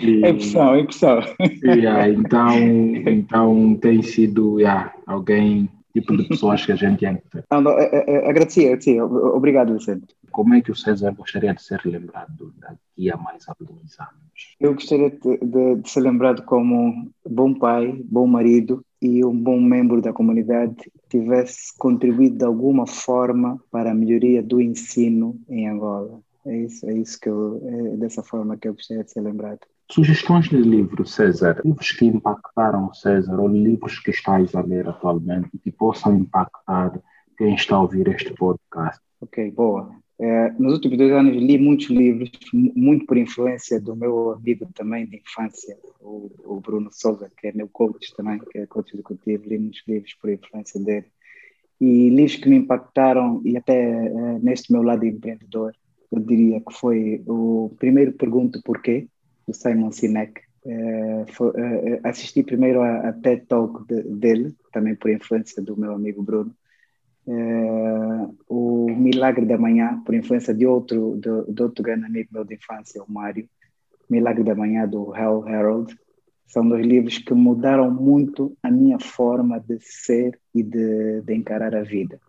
S1: E, [LAUGHS] é impressão, é impressão.
S3: Yeah, então, então tem sido yeah, alguém tipo de pessoas que a gente tem.
S1: Não, não, é, é, é, agradecia, agradecia. Obrigado, Vicente.
S3: Como é que o César gostaria de ser lembrado daqui a mais alguns anos?
S1: Eu gostaria de, de, de ser lembrado como bom pai, bom marido e um bom membro da comunidade tivesse contribuído de alguma forma para a melhoria do ensino em Angola. É isso, é isso que eu, é dessa forma que eu gostaria de ser lembrado.
S3: Sugestões de livros, César. Livros que impactaram César ou livros que estás a ler atualmente e que possam impactar quem está a ouvir este podcast.
S1: Ok, boa. É, nos últimos dois anos li muitos livros, muito por influência do meu amigo também de infância, o, o Bruno Souza, que é meu coach também, que é coach executivo. Li muitos livros por influência dele. E livros que me impactaram, e até é, neste meu lado empreendedor, eu diria que foi o primeiro Pergunto Porquê, do Simon Sinek. Uh, foi, uh, assisti primeiro a, a TED Talk de, dele, também por influência do meu amigo Bruno. Uh, o Milagre da Manhã, por influência de outro, de, de outro grande amigo meu de infância, o Mário. Milagre da Manhã, do Hal Harold. São dois livros que mudaram muito a minha forma de ser e de, de encarar a vida.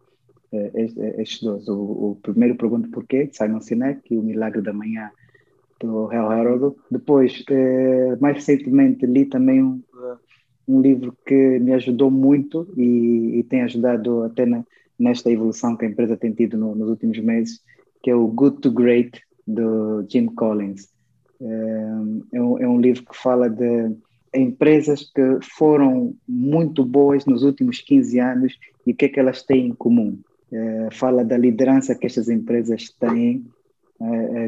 S1: Eh, estes dois. O, o primeiro, Pergunto Porquê, de Simon Sinek, e O Milagre da Manhã, do Hal Harold. Depois, eh, mais recentemente, li também um, eh, um livro que me ajudou muito e, e tem ajudado até na, nesta evolução que a empresa tem tido no, nos últimos meses, que é o Good to Great, do Jim Collins. É um, é um livro que fala de empresas que foram muito boas nos últimos 15 anos e o que é que elas têm em comum. É, fala da liderança que estas empresas têm,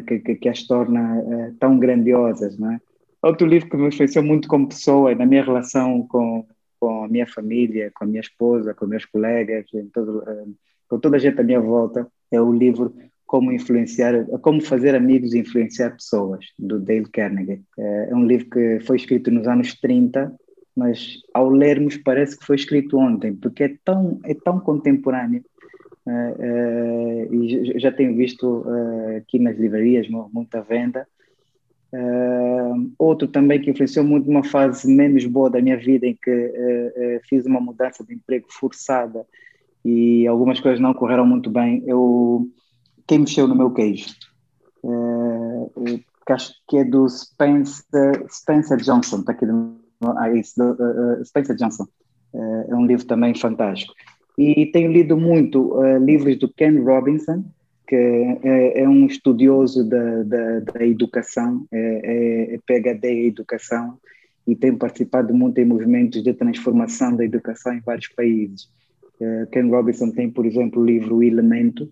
S1: que, que, que, as torna é, tão grandiosas. Não é? Outro livro que me influenciou muito como pessoa, na minha relação com, com a minha família, com a minha esposa, com meus colegas, todo, é, com toda a gente à minha volta, é o livro como influenciar, como fazer amigos e influenciar pessoas, do Dale Carnegie. É, é um livro que foi escrito nos anos 30, mas ao lermos parece que foi escrito ontem, porque é tão, é tão contemporâneo. É, e já tenho visto é, aqui nas livrarias muita venda. Outro também que influenciou muito uma fase menos boa da minha vida, em que fiz uma mudança de emprego forçada e algumas coisas não correram muito bem. Eu quem mexeu no meu queijo. Uh, que acho que é do Spencer, Spencer Johnson, está aqui no, ah, isso, do, uh, Spencer Johnson. Uh, é um livro também fantástico. E tenho lido muito uh, livros do Ken Robinson, que é, é um estudioso da, da, da educação, é, é, PhD em educação, e tem participado muito em movimentos de transformação da educação em vários países. Ken Robinson tem, por exemplo, o livro O Elemento,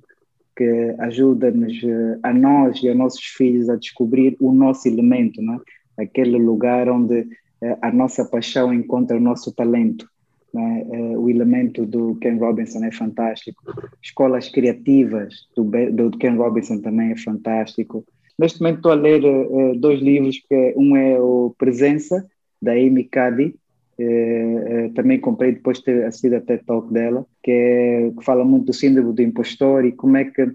S1: que ajuda-nos eh, a nós e a nossos filhos a descobrir o nosso elemento, não é? aquele lugar onde eh, a nossa paixão encontra o nosso talento. É? Eh, o elemento do Ken Robinson é fantástico. Escolas criativas do, do Ken Robinson também é fantástico. Neste momento estou a ler dois livros, que um é o Presença, da Amy Cuddy, é, é, também comprei depois de ter assistido a TED Talk dela, que, é, que fala muito do síndrome do impostor e como é que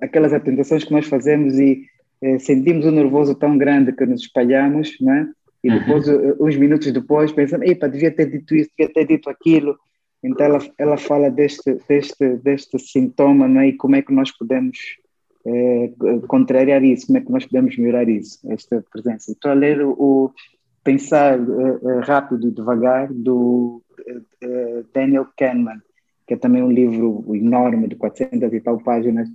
S1: aquelas apresentações que nós fazemos e é, sentimos um nervoso tão grande que nos espalhamos, né? E depois, uhum. uns minutos depois, pensando, epa, devia ter dito isso, devia ter dito aquilo. Então, ela, ela fala deste, deste, deste sintoma, não é? E como é que nós podemos é, contrariar isso, como é que nós podemos melhorar isso, esta presença. Estou a ler o, Pensar uh, Rápido e Devagar, do uh, Daniel Kahneman, que é também um livro enorme, de 400 e tal páginas,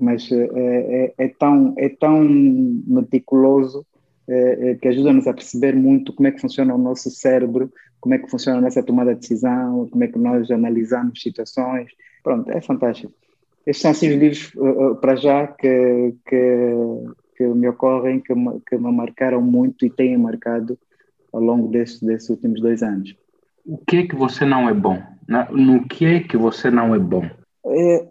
S1: mas é, é, tão, é tão meticuloso que ajuda-nos a perceber muito como é que funciona o nosso cérebro, como é que funciona a nossa tomada de decisão, como é que nós analisamos situações. Pronto, é fantástico. Estes são assim os livros, uh, uh, para já, que, que, que me ocorrem, que me, que me marcaram muito e têm marcado ao longo desses, desses últimos dois anos.
S3: O que é que você não é bom? No que é que você não é bom?
S1: É, é,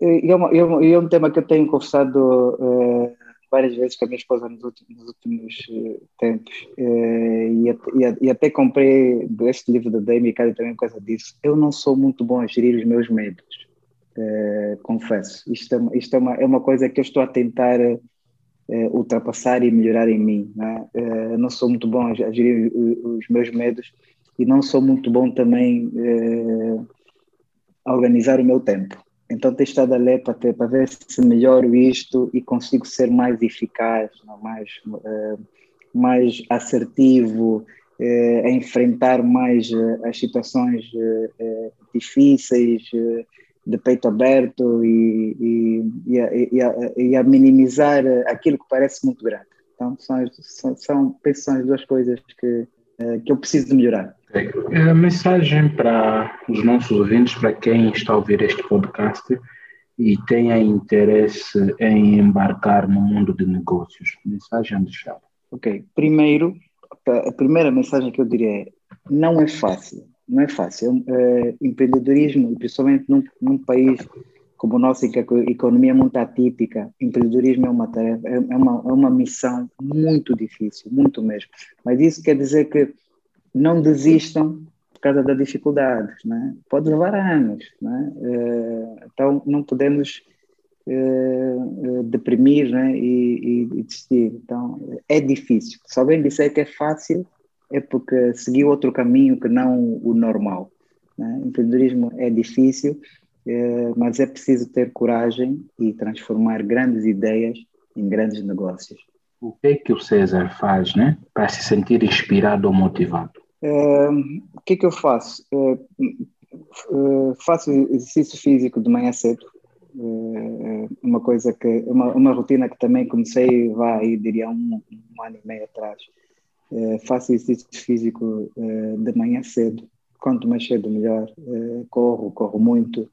S1: é, é, uma, é, um tema que eu tenho conversado várias vezes com a minha esposa nos últimos, nos últimos uh, tempos uh, e, e, e, até comprei este livro da Demi Cady também por causa disso. Eu não sou muito bom a gerir os meus medos. Uh, confesso. Isto, é, isto é, uma, é uma coisa que eu estou a tentar ultrapassar e melhorar em mim. Não, é? uh, não sou muito bom a gerir os meus medos e não sou muito bom também a organizar o meu tempo. Então tenho estado a ler para, ver se melhoro isto e consigo ser mais eficaz, não? mais, mais assertivo, a enfrentar mais as situações difíceis, de peito aberto e, e, e, a, e, a, e, a, minimizar aquilo que parece muito grande. Então, são, são, são, são as duas coisas que, que eu preciso de melhorar.
S3: A mensagem para os nossos ouvintes, para quem está a ouvir este podcast e tenha interesse em embarcar no mundo de negócios, mensagem de chave.
S1: Ok, primeiro, a primeira mensagem que eu diria é: não é fácil não é fácil. É, empreendedorismo, principalmente num, num, país como o nosso, em que a economia é muito atípica, empreendedorismo é uma tarefa, é, é uma, é uma missão muito difícil, muito mesmo. Mas isso quer dizer que não desistam por causa das dificuldades, né? pode levar anos. Né? É, então, não podemos uh, deprimir né? e, e, e desistir. Então, é difícil. Se alguém disser que é fácil, é porque seguiu outro caminho que não o normal. Né? Empreendedorismo é difícil, mas é preciso ter coragem e transformar grandes ideias em grandes negócios.
S3: O que é que o César faz né, para se sentir inspirado ou motivado?
S1: o que é que eu faço? faço exercício físico de manhã cedo, uma coisa que uma, uma rotina que também comecei vai diria um, um ano e meio atrás. Faço exercício físico de manhã cedo. Quanto mais cedo melhor. Corro corro muito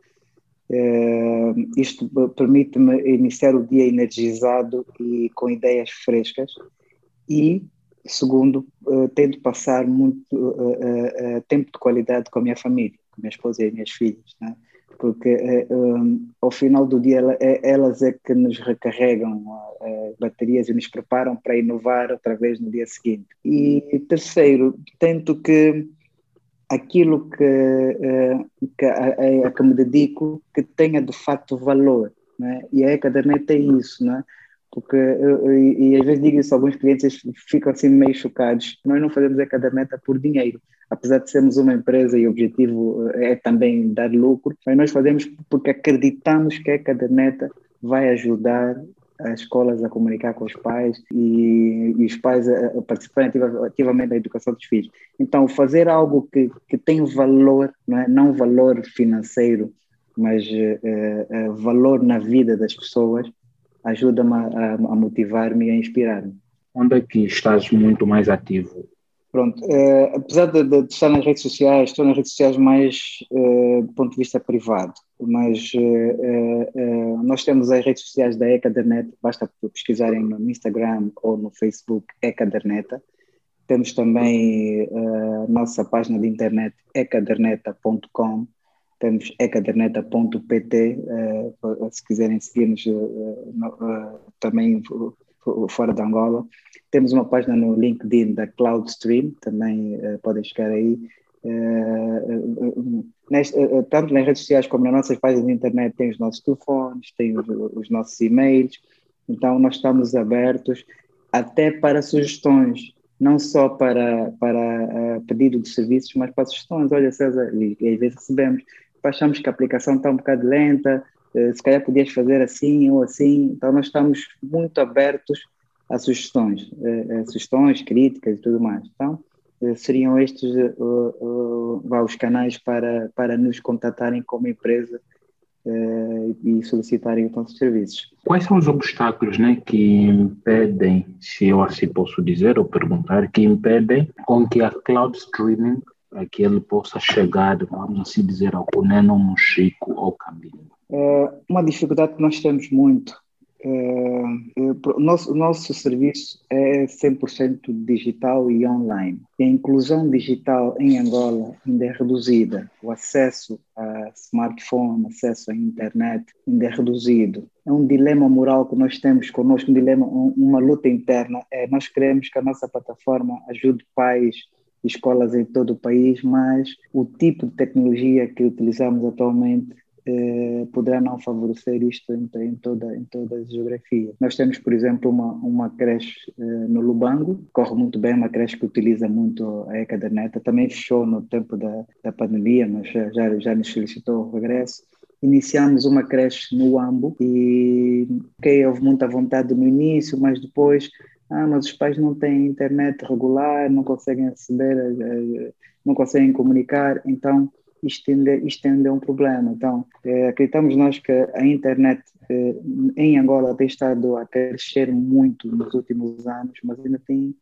S1: isto permite-me iniciar o dia energizado e com ideias frescas e segundo tento passar muito tempo de qualidade com a minha família com a minha esposa e as minhas filhas né? porque ao final do dia é, elas é que nos recarregam uh, baterias e nos preparam para inovar outra vez no dia seguinte. E terceiro, tento que aquilo que, uh, que, a, a, que me dedico que tenha de facto valor. Né? E a Ecadernet é isso, né? porque e, e às vezes digo isso a alguns clientes ficam assim meio chocados. Nós não fazemos a caderneta por dinheiro, apesar de sermos uma empresa e o objetivo eh, é também dar lucro, mas nós fazemos porque acreditamos que a caderneta vai ajudar as escolas a comunicar com os pais e, e os pais a, a participarem ativamente da educação dos filhos. Então, fazer algo que, que tem valor, não, é? não valor financeiro, mas uh, uh, valor na vida das pessoas, ajuda-me a, a motivar-me e a inspirar-me.
S3: Onde é que estás muito mais ativo?
S1: Pronto, é, apesar de, de, estar nas redes sociais, estou nas redes sociais mais é, do ponto de vista privado, mas é, nós temos as redes sociais da Ecadernet, basta pesquisarem no Instagram ou no Facebook Ecaderneta. Temos também a nossa página de internet ecaderneta.com, temos ecaderneta.pt, se quiserem seguir-nos também fora de Angola. Temos uma página no LinkedIn da Cloudstream, também uh, podem chegar aí. Uh, neste, uh, tanto nas redes sociais como nas nossas páginas de internet tem os nossos telefones, tem os, os nossos e-mails, então nós estamos abertos até para sugestões, não só para, para pedido de serviços, mas para sugestões. Olha, César, e, às vezes recebemos, achamos que a aplicação está um bocado lenta, se calhar podias fazer assim ou assim. Então, nós estamos muito abertos a sugestões, a sugestões, críticas e tudo mais. Então, eh, seriam estes uh, uh, os canais para, para nos contatarem como empresa e solicitarem os nossos serviços.
S3: Quais são os obstáculos né, que impedem, se eu assim posso dizer ou perguntar, que impedem com que a cloud streaming que ele possa chegar, vamos assim dizer, ao Cuneno, Mochico ou Cambinho?
S1: É uma dificuldade que nós temos muito. É, é, o, nosso, nosso serviço é 100% digital e online. a inclusão digital em Angola ainda é reduzida. O acesso a smartphone, acesso à internet ainda é reduzido. É um dilema moral que nós temos conosco, um dilema, uma luta interna. É, nós queremos que a nossa plataforma ajude pais, escolas em todo o país, mas o tipo de tecnologia que utilizamos atualmente poderá não favorecer isto em, em, toda, em toda a geografia. Nós temos, por exemplo, uma, uma creche eh, no Lubango, corre muito bem, uma creche que utiliza muito a Ecaderneta, também fechou no tempo da, da pandemia, mas já, já nos solicitou o regresso. Iniciamos uma creche no Ambo e okay, houve muita vontade no início, mas depois, ah, mas os pais não têm internet regular, não conseguem aceder, eh, não conseguem comunicar, então isto ainda, isto ainda é um problema. Então, é, acreditamos nós que a internet é, em Angola tem estado a crescer muito nos últimos anos, mas ainda tem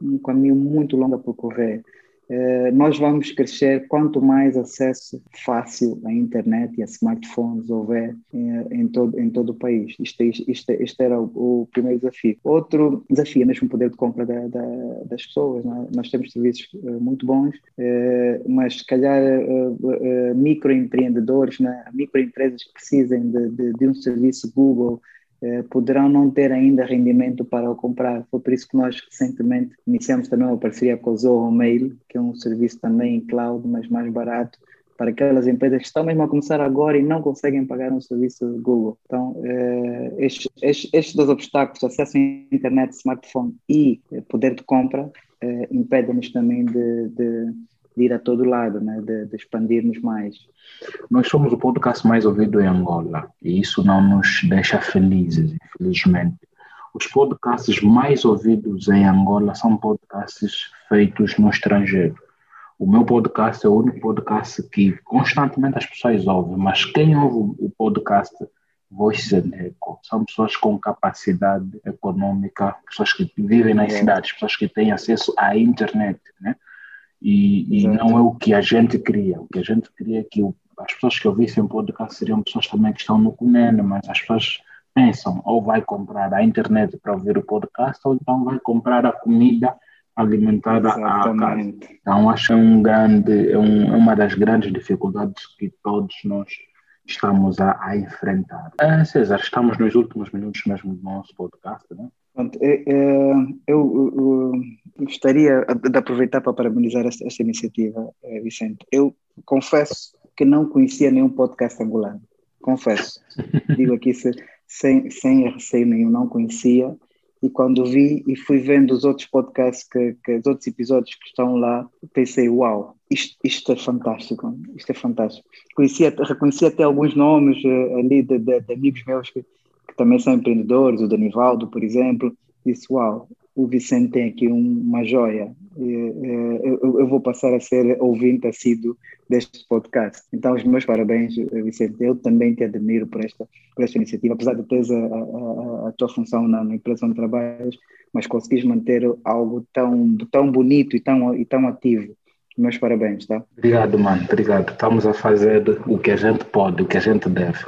S1: um caminho muito longo a percorrer. Eh, nós vamos crescer quanto mais acesso fácil à internet e a smartphones houver em, eh, em todo, em todo o país. Isto, isto, isto era o, o, primeiro desafio. Outro desafio é mesmo o poder de compra da, da, das pessoas. É? Nós temos serviços uh, muito bons, mas se calhar microempreendedores, né? microempresas que precisem de, de, de um serviço Google eh, poderão não ter ainda rendimento para o comprar. Foi por isso que nós recentemente iniciamos também uma parceria com o Zoho Mail, que é um serviço também em cloud, mas mais barato, para aquelas empresas que estão mesmo a começar agora e não conseguem pagar um serviço Google. Então, eh, estes, estes, estes, dois obstáculos, acesso à internet, smartphone e poder de compra, eh, impedem-nos também de, de, de, ir a todo lado, né? de, de expandirmos mais.
S3: Nós somos o podcast mais ouvido em Angola e isso não nos deixa felizes, infelizmente. Os podcasts mais ouvidos em Angola são podcasts feitos no estrangeiro. O meu podcast é o único podcast que constantemente as pessoas ouvem, mas quem ouve o podcast Voice and Echo são pessoas com capacidade econômica, pessoas que vivem nas é. cidades, pessoas que têm acesso à internet, né? E, e não é o que a gente queria. O que a gente queria é que as pessoas que ouvissem o podcast seriam pessoas também que estão no Cunene, mas as pessoas pensam ou vai comprar a internet para ouvir o podcast ou então vai comprar a comida alimentada à casa. Então acho que é, um grande, é, um, é uma das grandes dificuldades que todos nós estamos a, a enfrentar. É, César, estamos nos últimos minutos mesmo do nosso podcast, né?
S1: É, é, eu, eu, gostaria de aproveitar para parabenizar esta, esta iniciativa, Vicente. Eu confesso que não conhecia nenhum podcast angolano. Confesso. [LAUGHS] Digo aqui sem, sem receio nenhum, não conhecia. E quando vi e fui vendo os outros podcasts, que, que os outros episódios que estão lá, pensei: uau, isto, isto é fantástico, isto é fantástico. Conhecia, reconheci até alguns nomes uh, ali de, de, de, amigos meus que, que, também são empreendedores, o Danivaldo, por exemplo. Disse: uau, o Vicente tem aqui um, uma joia. Eu, eu, vou passar a ser ouvinte assíduo deste podcast. Então, os meus parabéns, Vicente. Eu também te admiro por esta, por esta iniciativa, apesar de teres a, a, a tua função na, na, empresa onde trabalhas, mas conseguis manter algo tão, tão bonito e tão, e tão ativo. Meus parabéns, tá?
S3: Obrigado, mano. Obrigado. Estamos a fazer o que a gente pode, o que a gente deve.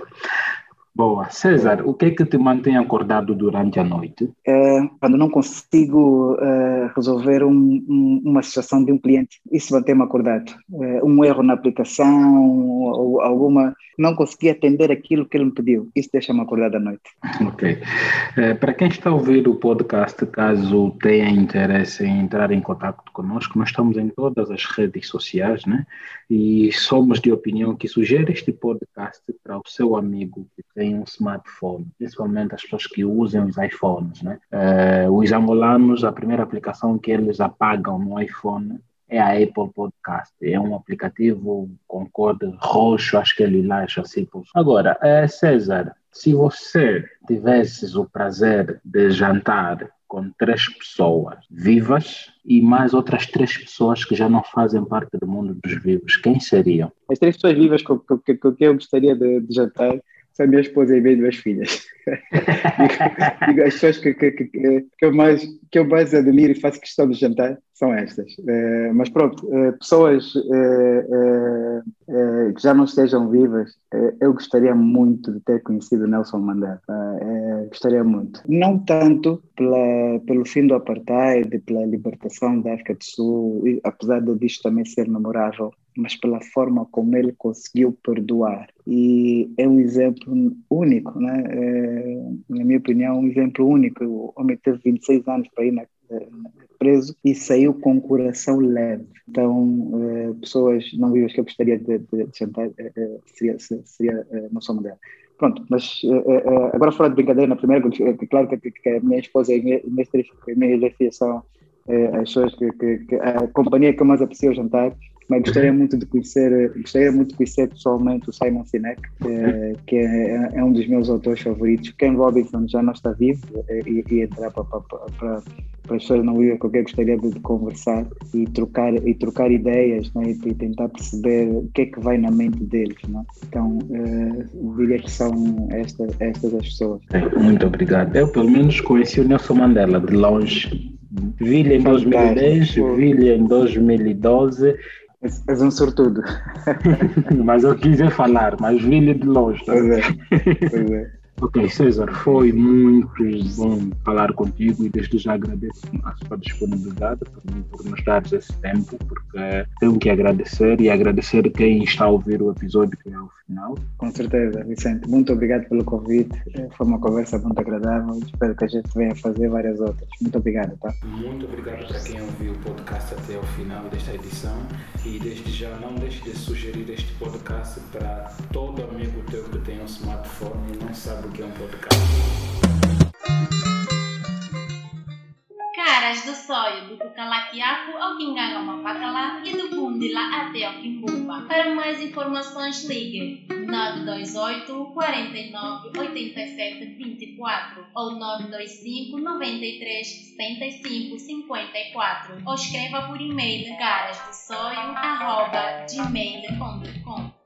S3: Boa. César, o que é que te mantém acordado durante a noite?
S1: É, quando não consigo é, resolver um, um, uma situação de um cliente, isso mantém-me acordado. É, um erro na aplicação, ou alguma. Não consegui atender aquilo que ele me pediu. Isso deixa-me acordado à noite.
S3: Ok. É, para quem está a ouvir o podcast, caso tenha interesse em entrar em contato conosco, nós estamos em todas as redes sociais, né? E somos de opinião que sugere este podcast para o seu amigo que tem um smartphone, principalmente as pessoas que usam os iPhones. Né? Uh, os angolanos, a primeira aplicação que eles apagam no iPhone é a Apple Podcast. É um aplicativo com cor roxo, acho que é lilás, assim. Agora, uh, César, se você tivesse o prazer de jantar com três pessoas vivas e mais outras três pessoas que já não fazem parte do mundo dos vivos, quem seriam?
S1: As três pessoas vivas com, com, com que eu gostaria de, de jantar são minha esposa e minhas duas filhas. digo, [LAUGHS] digo, as pessoas que, que, que, que, eu mais, que eu mais admiro e faço questão de jantar são estas. Uh, mas pronto, uh, pessoas uh, que já não estejam vivas, eu gostaria muito de ter conhecido Nelson Mandela. gostaria muito. Não tanto pela, pelo fim do apartheid, pela libertação da África do Sul, e, apesar de disto também ser memorável, mas pela forma como ele conseguiu perdoar. E é um exemplo único, né? É, na minha opinião, um exemplo único. O homem teve 26 anos para ir na, preso e saiu com o coração leve. Então, é, pessoas não vivas que eu gostaria de, de, de jantar é, é seria, seria é, não sou dela. Pronto, mas agora fora de brincadeira, na primeira, claro que, que a minha esposa e minha, minhas três filhas são as pessoas que, que, que, a companhia que eu mais aprecio jantar mas gostaria muito de conhecer, gostaria muito de conhecer pessoalmente o Simon Sinek, é, que é, é, um dos meus autores favoritos. Ken Robinson já não está vivo eh, e, e entrar para, para, para, para as pessoas não vivas com quem gostaria de, conversar e trocar, e trocar ideias né, e, e, tentar perceber o que é que vai na mente deles. Né? Então, uh, diria que são esta, estas as pessoas.
S3: Muito obrigado. Eu, pelo menos, conheci o Nelson Mandela de longe. Vi-lhe em 2010, vi-lhe em 2012
S1: És um sortudo. [LAUGHS]
S3: mas eu quis falar, mas vi-lhe de longe.
S1: Pois é, pois é.
S3: Ok, César, foi muito bom falar contigo e desde já agradeço a sua disponibilidade por, por nos dar esse tempo, porque tenho que agradecer e agradecer quem está a ouvir o episódio que é ao final.
S1: Com certeza, Vicente. Muito obrigado pelo convite. Foi uma conversa muito agradável. Espero que a gente venha fazer várias outras. Muito obrigado, tá?
S2: Muito obrigado para quem ouviu o podcast até o final desta edição e desde já não deixe de sugerir este podcast para todo amigo teu que tem um smartphone e não sabe o que é um podcast.
S4: Caras do sonho do Cucalaquiaco ao Quinganga Pacalá e do Bundila até ao Quimbumba. Para mais informações ligue 928 49 87 24 ou 925 93 75 54 ou escreva por e-mail garasdossoio.gmail.com